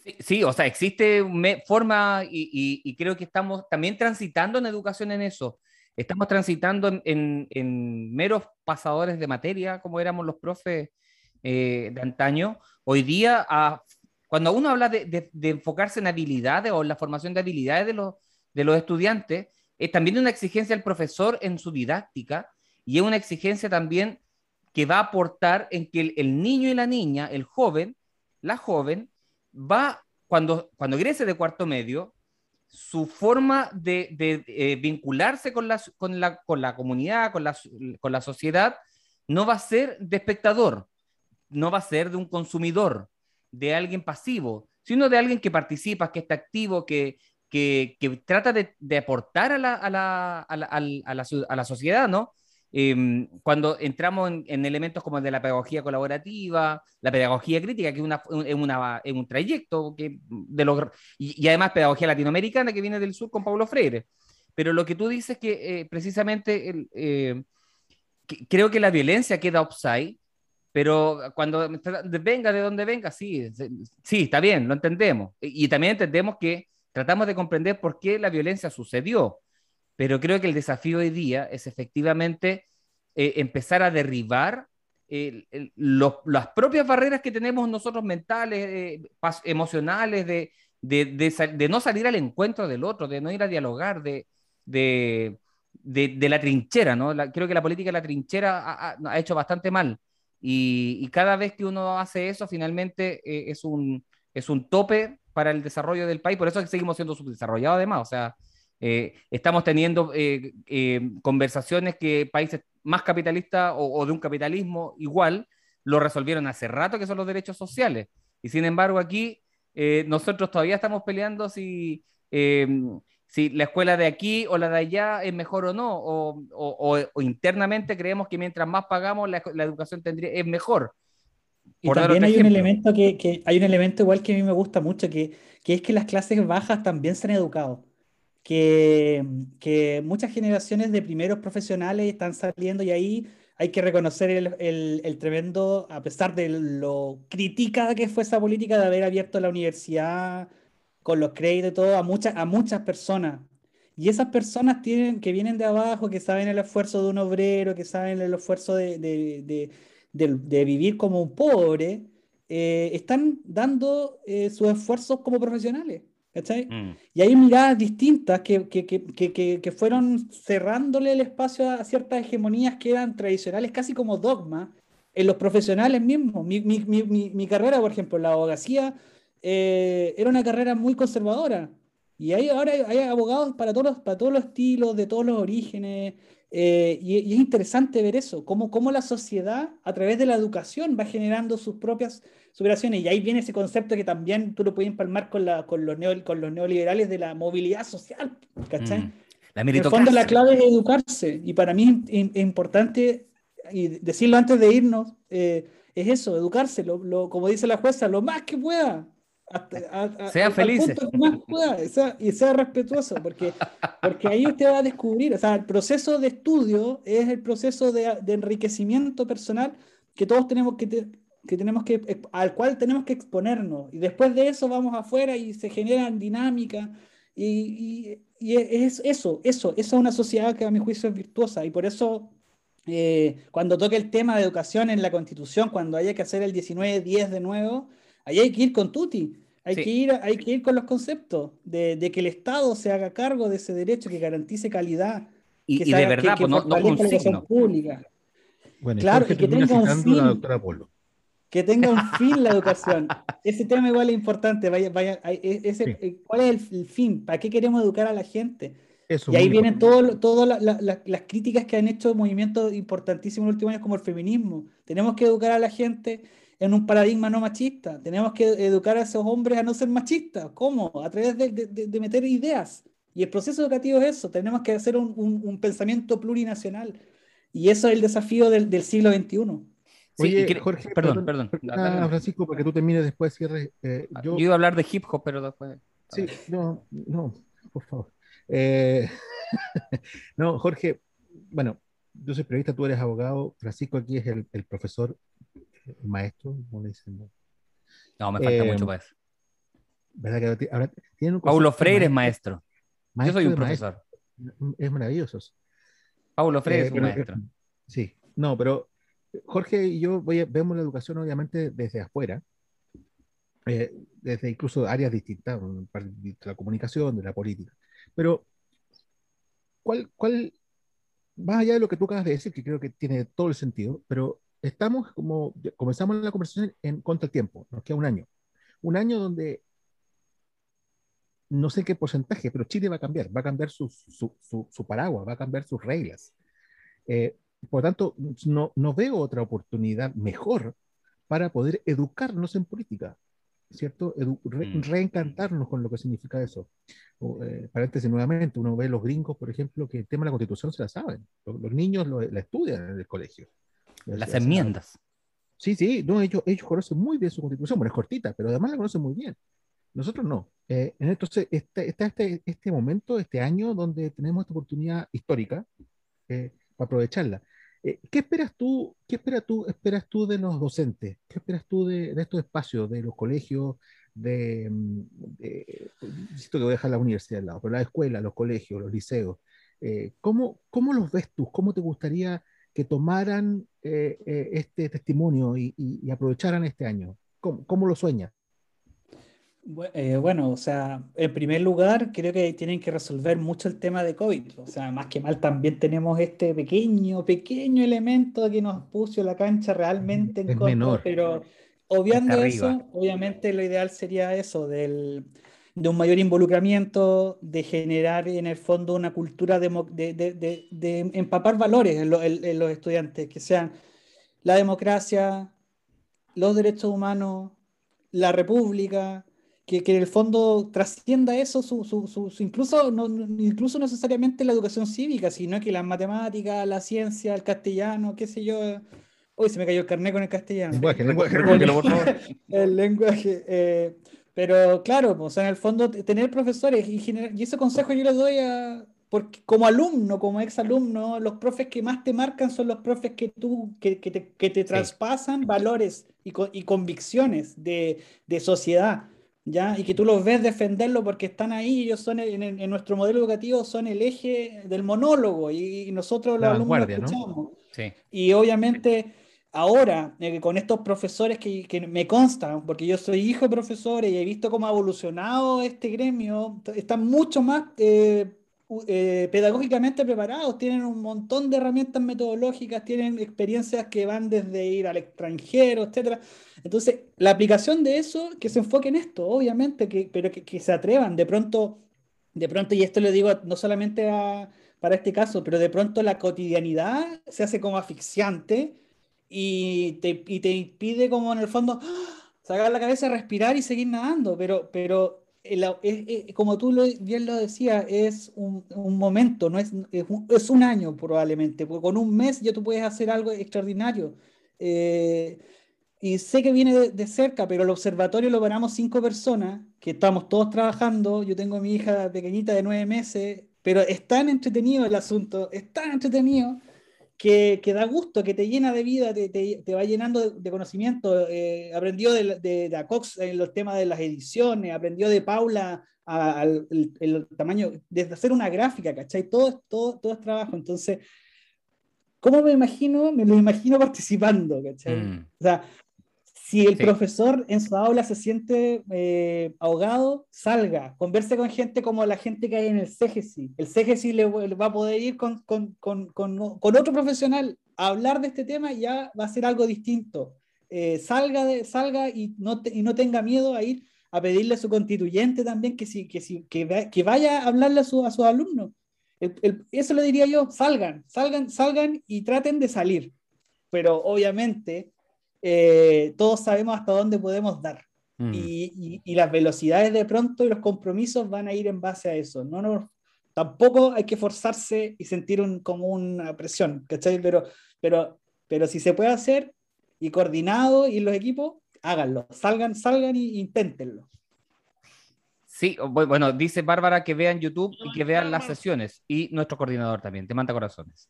Sí, sí, o sea, existe forma y, y- y creo que estamos también transitando en educación en eso. Estamos transitando en, en- en meros pasadores de materia, como éramos los profes eh, de antaño. Hoy día, a- cuando uno habla de, de- de enfocarse en habilidades o en la formación de habilidades de los, de los estudiantes, es también una exigencia al profesor en su didáctica y es una exigencia también que va a aportar en que el, niño y la niña, el joven, la joven, va, cuando, cuando egrese de cuarto medio, su forma de, eh, vincularse con la, con, la, con la comunidad, con la, con la sociedad, no va a ser de espectador, no va a ser de un consumidor, de alguien pasivo, sino de alguien que participa, que está activo, que, que, trata de, de aportar a la, a, la, a, la, a la sociedad, ¿no? Eh, cuando entramos en, en elementos como el de la pedagogía colaborativa, la pedagogía crítica, que es, una, es, una, es un trayecto que de los, y, y además pedagogía latinoamericana que viene del sur con Paulo Freire. Pero lo que tú dices que eh, precisamente el, eh, que- creo que la violencia queda upside, pero cuando venga de donde venga, sí, sí, está bien, lo entendemos. Y, y también entendemos que tratamos de comprender por qué la violencia sucedió. Pero creo que el desafío hoy día es efectivamente eh, empezar a derribar el- el- los- las propias barreras que tenemos nosotros mentales, eh, emocionales, de, de, de de no salir al encuentro del otro, de no ir a dialogar, de, de, la trinchera, ¿no? La- creo que la política de la trinchera ha- ha hecho bastante mal. Y, y cada vez que uno hace eso, finalmente eh, es, un, es un tope para el desarrollo del país. Por eso es que seguimos siendo subdesarrollados además. O sea, eh, estamos teniendo eh, eh, conversaciones que países más capitalistas o, o de un capitalismo igual lo resolvieron hace rato, que son los derechos sociales. Y sin embargo, aquí nosotros todavía estamos peleando si, si la escuela de aquí o la de allá es mejor o no, o, o- o- o internamente creemos que mientras más pagamos, la, la educación tendría, es mejor. Y Por también hay un elemento que, que- hay un elemento igual que a mí me gusta mucho, que, que es que las clases bajas también se han educado. Que, muchas generaciones de primeros profesionales están saliendo y ahí hay que reconocer el, tremendo, a pesar de lo criticada que fue esa política de haber abierto la universidad con los créditos y todo a muchas, a muchas personas. Y esas personas tienen, que vienen de abajo, que saben el esfuerzo de un obrero, que saben el esfuerzo de- de- de vivir como un pobre, eh, están dando eh, sus esfuerzos como profesionales. ¿Cachai? Mm. Y hay miradas distintas que, que, que, que, fueron cerrándole el espacio a ciertas hegemonías que eran tradicionales, casi como dogma, en los profesionales mismos. Mi, mi, mi, mi, mi carrera, por ejemplo, la abogacía, eh, era una carrera muy conservadora. Y hay, ahora hay, hay abogados para todos, los- para todos los estilos, de todos los orígenes. eh, y, y es interesante ver eso, cómo, cómo la sociedad, a través de la educación, va generando sus propias superaciones. Y ahí viene ese concepto que también tú lo puedes empalmar con, la, con, los, neo- con los neoliberales de la movilidad social. ¿Cachai? Mm. La En el fondo la clave es educarse y para mí es, im- es importante, y decirlo antes de irnos, eh, es eso, educarse, lo, lo- como dice la jueza, lo más que pueda. hasta- a- a- Sean al- al felices. punto que más pueda, y sea, y sea respetuoso, porque, porque ahí usted va a descubrir, o sea, el proceso de estudio es el proceso de, de enriquecimiento personal que todos tenemos que, te- que tenemos que, al cual tenemos que exponernos, y después de eso vamos afuera y se generan dinámicas, y, y- y es eso, eso, eso es una sociedad que a mi juicio es virtuosa, y por eso eh, cuando toque el tema de educación en la Constitución, cuando haya que hacer el 19-10 de nuevo, ahí hay que ir con Tuti, hay, Sí. que ir, hay que ir con los conceptos de, de que el Estado se haga cargo de ese derecho, que garantice calidad, Y, que y se de haga- que- verdad, que pues, no, no un signo. pública, Bueno, Claro, y que tenga un la doctora Polo. Que tenga un fin la educación. Ese tema igual es importante, vaya, vaya, e- ese- Sí. eh, ¿cuál es el, fin? ¿Para qué queremos educar a la gente? Eso Y ahí vienen todas la- la- la- las críticas que han hecho movimientos importantísimos en los últimos años, como el feminismo. Tenemos que educar a la gente en un paradigma no machista. Tenemos que educar a esos hombres a no ser machistas. ¿Cómo? A través de, de- de- de meter ideas. Y el proceso educativo es eso. Tenemos que hacer un, un- un pensamiento plurinacional. Y eso es el desafío del, del siglo XXI. Sí, Oye, cre- Jorge, perdón, perdón. Dale, dale. Francisco, para que tú termines después, cierres. eh, Yo yo, iba a hablar de hip hop, pero después. Sí, no, no, por favor. Eh, no, Jorge, bueno, yo soy periodista, tú eres abogado, Francisco aquí es el, el profesor, el maestro, como le dicen, ¿no? Me falta Eh, mucho para eso. ¿verdad que ahora ti- ahora tienen un Paulo Freire es maestro- maestro. Yo soy un maestro, profesor. es maravilloso. Paulo Freire Eh, es un pero- maestro. Sí, no, pero Jorge y yo voy a- vemos la educación obviamente desde afuera, eh, desde incluso áreas distintas, de la comunicación, de la política. Pero, ¿cuál, cuál, más allá de lo que tú acabas de decir, que creo que tiene todo el sentido, pero estamos como, comenzamos la conversación en contra el tiempo, nos queda un año. Un año donde no sé qué porcentaje, pero Chile va a cambiar, va a cambiar su, su, su, su paraguas, va a cambiar sus reglas. Eh, por lo tanto, no, no veo otra oportunidad mejor para poder educarnos en política, ¿cierto? Edu- re- Mm. reencantarnos con lo que significa eso. O, eh, paréntesis nuevamente, uno ve los gringos, por ejemplo, que el tema de la constitución se la saben. Los, los niños lo, la estudian en el colegio. Las enmiendas. Sí, sí, no, ellos, ellos conocen muy bien su constitución, bueno, es cortita, pero además la conocen muy bien. Nosotros no. Eh, entonces, está este, este, este momento, este año, donde tenemos esta oportunidad histórica eh, para aprovecharla. Eh, ¿Qué esperas tú, qué esperas tú, esperas tú de los docentes? ¿Qué esperas tú de, estos espacios, de los colegios, de, mm, de- insisto que voy a dejar la universidad al lado, pero la escuela, los colegios, los liceos? Eh, ¿cómo, ¿Cómo los ves tú? ¿Cómo te gustaría que tomaran eh, este testimonio y, y- y aprovecharan este año? ¿Cómo, cómo lo sueñas? Eh, Bueno, o sea, en primer lugar, creo que tienen que resolver mucho el tema de COVID. O sea, más que mal también tenemos este pequeño, pequeño elemento que nos puso la cancha realmente en Es contra, menor. pero obviando eso, obviamente lo ideal sería eso, del, de un mayor involucramiento, de generar en el fondo una cultura de, de- de- de empapar valores en, lo- en- en los estudiantes, que sean la democracia, los derechos humanos, la república, que, que en el fondo trascienda eso, su, su- su- incluso, no, incluso necesariamente la educación cívica, sino que las matemáticas, la ciencia, el castellano, qué sé yo. Uy, se me cayó el carnet con el castellano. Lenguaje, lenguaje. El lenguaje. eh, pero claro, pues, o sea, en el fondo tener profesores y, generar- y ese consejo yo le doy a, porque como alumno, como ex alumno, los profes que más te marcan son los profes que tú, que, que te, que te traspasan valores y, y convicciones de, de sociedad, ¿ya? Y que tú los ves defenderlo porque están ahí, ellos son, en, nuestro modelo educativo son el eje del monólogo y, y nosotros los La alumnos ¿no? escuchamos. Sí. Y obviamente ahora, eh, con estos profesores que, que me constan, porque yo soy hijo de profesores y he visto cómo ha evolucionado este gremio, están mucho más eh, eh, pedagógicamente preparados, tienen un montón de herramientas metodológicas, tienen experiencias que van desde ir al extranjero, etcétera. Entonces, la aplicación de eso, que se enfoque en esto, obviamente, que, pero que, que se atrevan. De pronto, de pronto, y esto lo digo no solamente para este caso, pero de pronto la cotidianidad se hace como asfixiante y te, y te impide como en el fondo sacar la cabeza, respirar y seguir nadando, pero, pero como tú bien lo decías, es un, un momento, no es, es un, es un año probablemente, porque con un mes ya tú puedes hacer algo extraordinario. Eh, y sé que viene de, de cerca, pero el observatorio lo paramos cinco personas, que estamos todos trabajando. Yo tengo a mi hija pequeñita de nueve meses, pero es tan entretenido el asunto, es tan entretenido que, que da gusto, que te llena de vida, te, te- te va llenando de, de conocimiento. Eh, aprendió de, de, de Acox en los temas de las ediciones, aprendió de Paula a- al el, el tamaño, desde hacer una gráfica, ¿cachai? Todo, todo, todo es trabajo. Entonces, ¿cómo me imagino? Me lo imagino participando, ¿cachai? Mm. O sea, si el Sí. profesor en su aula se siente eh, ahogado, salga, converse con gente como la gente que hay en el CGSI. El CGSI le, le va a poder ir con, con, con, con, con otro profesional a hablar de este tema y ya va a ser algo distinto. Eh, salga, de, salga y, no te- y no tenga miedo a ir a pedirle a su constituyente también que, si, que, si, que, va- que vaya a hablarle a, su, a sus alumnos. El- el- eso le diría yo, salgan, salgan, salgan y traten de salir. Pero obviamente eh, todos sabemos hasta dónde podemos dar. Mm. Y, y- y las velocidades de pronto y los compromisos van a ir en base a eso. No, no, tampoco hay que forzarse y sentir un, como una presión, ¿cachai? Pero, pero, pero si se puede hacer, y coordinado y los equipos, háganlo, salgan, salgan y inténtenlo. Sí, bu- bueno, dice Bárbara que vean YouTube y que vean las sesiones. Y nuestro coordinador también, te manda corazones.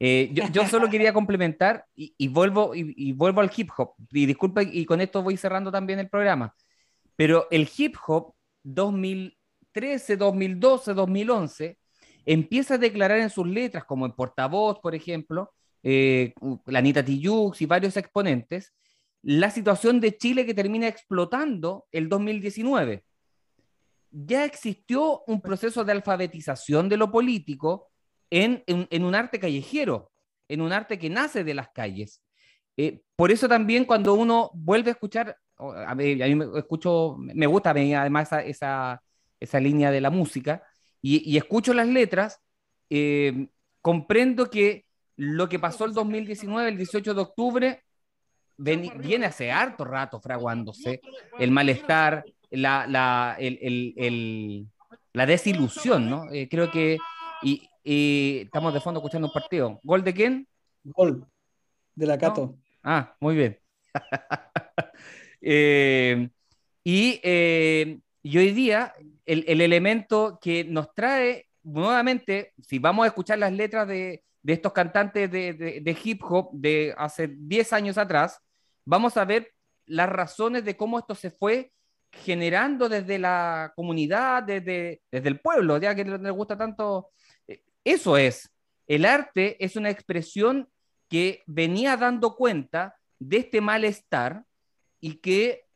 Eh, yo, yo solo quería complementar y, y vuelvo, y, y vuelvo al hip hop. Y disculpa, y con esto voy cerrando también el programa. Pero el hip hop 2013, 2012, 2011 empieza a declarar en sus letras, como en Portavoz, por ejemplo, eh, la Anita Tijoux y varios exponentes, la situación de Chile que termina explotando el 2019 ya existió un proceso de alfabetización de lo político en, en- en un arte callejero, en un arte que nace de las calles. Eh, por eso también cuando uno vuelve a escuchar, a mí, a mí me escucho, me gusta a mí además esa, esa, esa línea de la música, y, y escucho las letras, eh, comprendo que lo que pasó el 2019, el 18 de octubre, ven- viene hace harto rato fraguándose, el malestar, la, la, el, el- el- la desilusión, ¿no? Eh, creo que, y, y estamos de fondo escuchando un partido. ¿Gol de quién? Gol de la Cato. Ah, muy bien. Eh, y, eh, y hoy día el, el elemento que nos trae nuevamente, si vamos a escuchar las letras de, de estos cantantes de, de- de hip hop de hace 10 años atrás, vamos a ver las razones de cómo esto se fue generando desde la comunidad, desde, desde el pueblo, ya que les gusta tanto. Eso es, el arte es una expresión que venía dando cuenta de este malestar y que,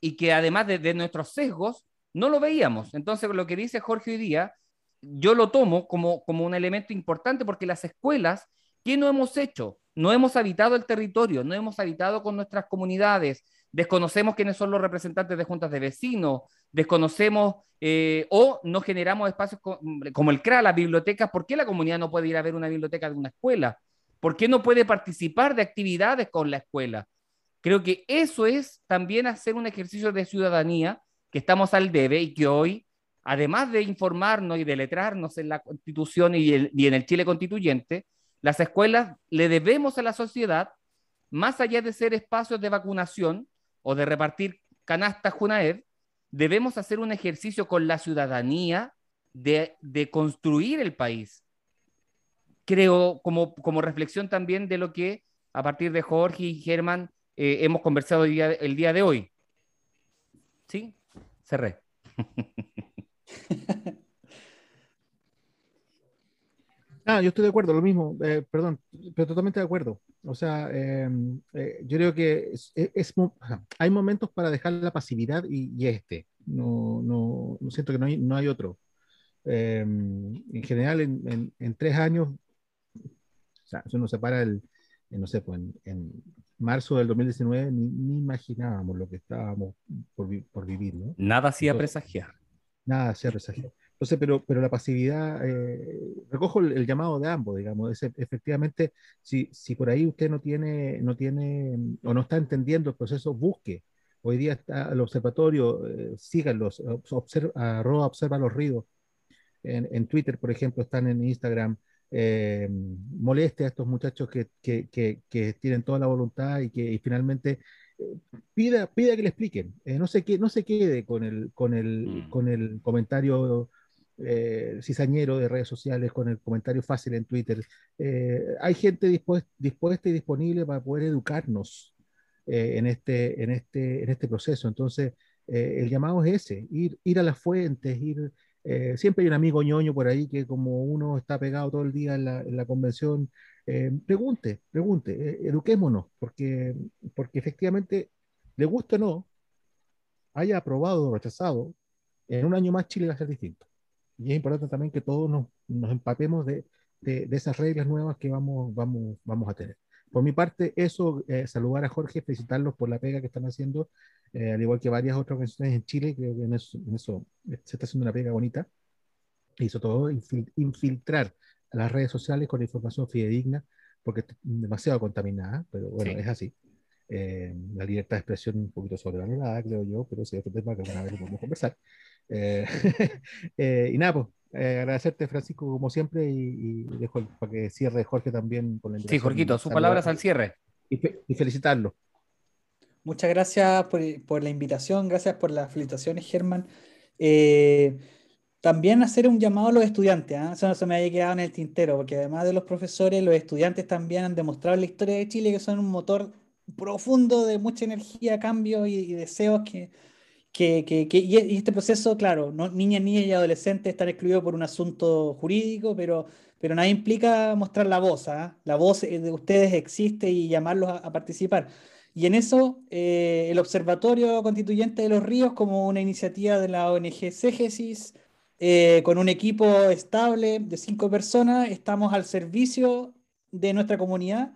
y que además de, de nuestros sesgos no lo veíamos. Entonces, lo que dice Jorge hoy día, yo lo tomo como, como un elemento importante porque las escuelas, ¿qué no hemos hecho? No hemos habitado el territorio, no hemos habitado con nuestras comunidades, desconocemos quiénes son los representantes de juntas de vecinos, desconocemos eh, o no generamos espacios co- como el CRA, las bibliotecas. ¿Por qué la comunidad no puede ir a ver una biblioteca de una escuela? ¿Por qué no puede participar de actividades con la escuela? Creo que eso es también hacer un ejercicio de ciudadanía que estamos al debe y que hoy, además de informarnos y de letrarnos en la constitución y, y en el Chile constituyente, las escuelas le debemos a la sociedad, más allá de ser espacios de vacunación o de repartir canastas Junaed, debemos hacer un ejercicio con la ciudadanía de, de construir el país. Creo, como, como reflexión también de lo que a partir de Jorge y Germán eh, hemos conversado el día, el día de hoy. ¿Sí? Cerré. Ah, yo estoy de acuerdo, lo mismo, eh, perdón, pero totalmente de acuerdo. O sea, eh, eh, yo creo que es, es- es mo- ajá, hay momentos para dejar la pasividad y, y este. No, no, no siento que no hay, no hay otro. Eh, en general, en, en- en tres años, o sea, si uno se para el, en, no sé, pues en, en marzo del 2019, ni, ni imaginábamos lo que estábamos por, por vivir, ¿no? Nada hacía presagiar. Nada hacía presagiar. Entonces, pero, pero la pasividad, eh, recojo el, el llamado de ambos, digamos, es, efectivamente, si, si por ahí usted no tiene, no tiene mm, o no está entendiendo el proceso, busque. Hoy día está el observatorio, eh, síganlos, observa, arroba observa los ríos. En, en Twitter, por ejemplo, están en Instagram. eh, moleste a estos muchachos que, que, que, que tienen toda la voluntad y que y finalmente eh, pida, pida que le expliquen. Eh, no, se que, no se quede con el, con el, Mm. con el comentario eh, cizañero de redes sociales, con el comentario fácil en Twitter. Eh, hay gente dispuesta, dispuesta y disponible para poder educarnos eh, en, este, este, este proceso. Entonces, eh, el llamado es ese, ir, a las fuentes, eh, siempre hay un amigo ñoño por ahí que como uno está pegado todo el día en la, en la convención, pregunte, pregunte, eduquémonos, porque, porque efectivamente, le guste o no, haya aprobado o rechazado, en un año más Chile va a ser distinto. Y es importante también que todos nos, nos empapemos de, de, de esas reglas nuevas que vamos, vamos, vamos a tener. Por mi parte, eso, eh, saludar a Jorge, felicitarlos por la pega que están haciendo, eh, al igual que varias otras organizaciones en Chile, creo que en eso, en eso se está haciendo una pega bonita. Y sobre todo infil- infiltrar a las redes sociales con información fidedigna, porque está demasiado contaminada, pero bueno, Sí. es así. Eh, la libertad de expresión un poquito sobrevalorada, creo yo, pero ese es otro tema que alguna vez podemos conversar. Eh, eh, y nada, pues, eh, agradecerte, Francisco, como siempre, y, y dejo el- para que cierre Jorge también con la Sí. Jorgito, sus palabras al cierre. Y, fe- y felicitarlo. Muchas gracias por, por la invitación, gracias por las felicitaciones, Germán. Eh, también hacer un llamado a los estudiantes, ¿ah? eso no se me haya quedado en el tintero, porque además de los profesores, los estudiantes también han demostrado en la historia de Chile que son un motor profundo de mucha energía, cambio y, y deseos que, que, que- que- y y este proceso, claro, no, niñas, niñas y adolescentes están excluidos por un asunto jurídico, pero, pero nada implica mostrar la voz, ¿ah? La voz eh, de ustedes existe y llamarlos a, a participar. Y en eso, eh, el Observatorio Constituyente de los Ríos, como una iniciativa de la ONG Cégesis, eh, con un equipo estable de cinco personas, estamos al servicio de nuestra comunidad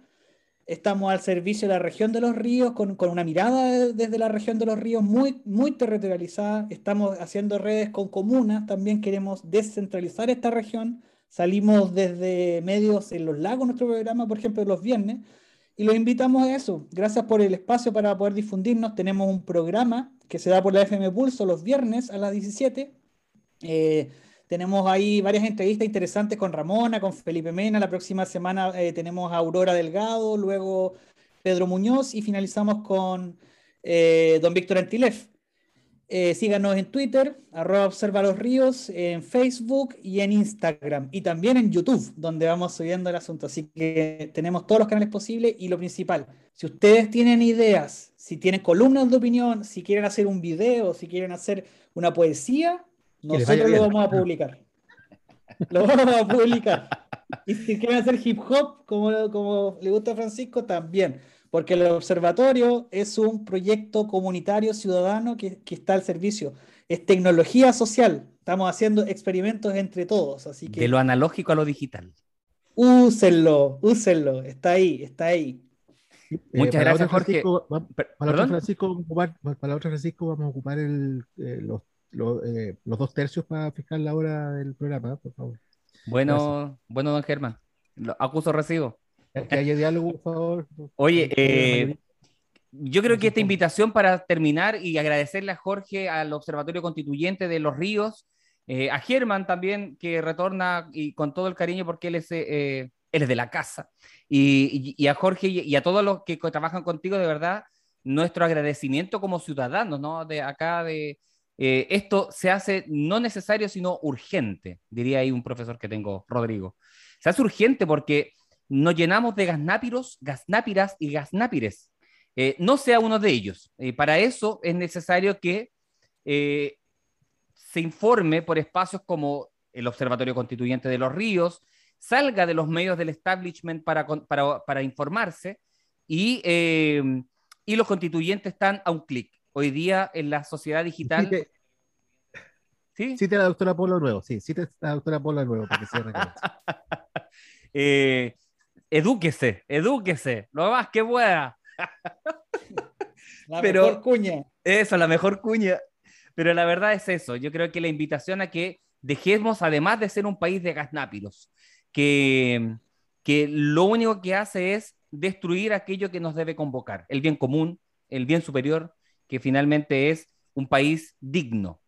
Estamos al servicio de la región de los ríos, con, con una mirada de- desde la región de los ríos muy, muy territorializada. Estamos haciendo redes con comunas, también queremos descentralizar esta región. Salimos desde medios en los lagos, nuestro programa, por ejemplo, los viernes, y los invitamos a eso. Gracias por el espacio para poder difundirnos. Tenemos un programa que se da por la FM Pulso los viernes a las 17. Eh, tenemos ahí varias entrevistas interesantes con Ramona, con Felipe Mena. La próxima semana eh, tenemos a Aurora Delgado, luego Pedro Muñoz y finalizamos con eh, don Víctor Antilef. Eh, síganos en Twitter, arroba observa los ríos, en Facebook y en Instagram. Y también en YouTube, donde vamos subiendo el asunto. Así que tenemos todos los canales posibles. Y lo principal, si ustedes tienen ideas, si tienen columnas de opinión, si quieren hacer un video, si quieren hacer una poesía, nosotros lo vamos a publicar. Lo vamos a publicar. Y si quieren hacer hip hop, como, como le gusta a Francisco, también. Porque el observatorio es un proyecto comunitario ciudadano que, que está al servicio. Es tecnología social. Estamos haciendo experimentos entre todos. Así que De lo analógico a lo digital. úsenlo, úsenlo. Está ahí, está ahí. Eh, Muchas gracias, Jorge. Va- Para la otra, ¿Perdón? Francisco, vamos a ocupar, para la otra, Francisco, vamos a ocupar el, eh, los, los, eh, los dos tercios para fijar la hora del programa, por favor. Bueno, bueno, don Germán. Acuso recibo. Que haya diálogo, por favor. Oye, eh, mayoría. Yo creo que esta invitación para terminar y agradecerle a Jorge, al Observatorio Constituyente de los Ríos, eh, a Germán también, que retorna y con todo el cariño porque él es, eh, él es de la casa, y, y- y a Jorge y, y a todos los que trabajan contigo, de verdad, nuestro agradecimiento como ciudadanos, ¿no? De acá, de eh, esto se hace no necesario, sino urgente, diría ahí un profesor que tengo, Rodrigo. Se hace urgente porque nos llenamos de gasnápiros, gasnápiras y gasnápires. Eh, no sea uno de ellos. Eh, para eso es necesario que eh, se informe por espacios como el Observatorio Constituyente de los Ríos, salga de los medios del establishment para, para, para informarse y, y los constituyentes están a un clic. Hoy día en la sociedad digital... Cite, ¿sí? cite a la doctora Polo Nuevo, sí, cite a la doctora Polo Nuevo para que. Eh, edúquese, edúquese, lo más que pueda. La Pero- mejor cuña. Eso, la mejor cuña. Pero la verdad es eso. Yo creo que la invitación a que dejemos, además de ser un país de gasnápiros, que, que lo único que hace es destruir aquello que nos debe convocar, el bien común, el bien superior, que finalmente es un país digno,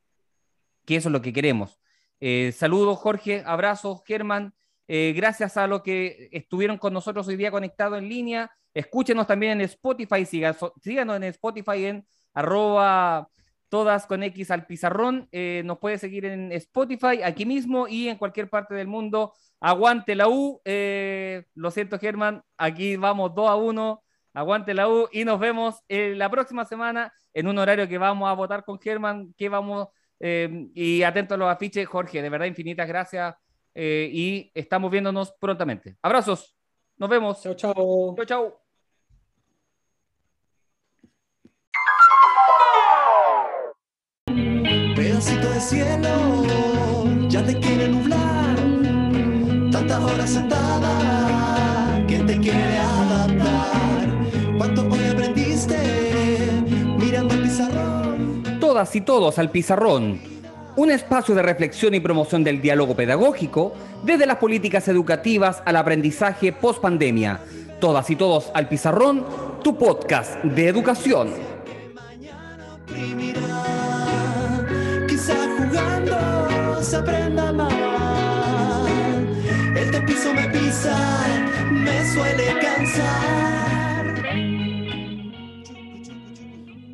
que eso es lo que queremos. Eh, saludos, Jorge, abrazos, Germán. Eh, gracias a los que estuvieron con nosotros hoy día conectados en línea. Escúchenos también en Spotify, síganos en Spotify en todas con X al pizarrón. Eh, nos puede seguir en Spotify, aquí mismo y en cualquier parte del mundo. Aguante la U. Lo siento, Germán. Aquí vamos 2 a 1. Aguante la U y nos vemos eh, la próxima semana en un horario que vamos a votar con Germán. Que vamos eh, y atento a los afiches, Jorge. De verdad, infinitas gracias eh, y estamos viéndonos prontamente. Abrazos. Nos vemos. Chao, chao. Chau, chau. Pedacito de cielo, ya te quiere nublar. Tantas horas sentada, todas y todos al pizarrón, un espacio de reflexión y promoción del diálogo pedagógico, desde las políticas educativas al aprendizaje post-pandemia. Todas y todos al pizarrón, tu podcast de educación.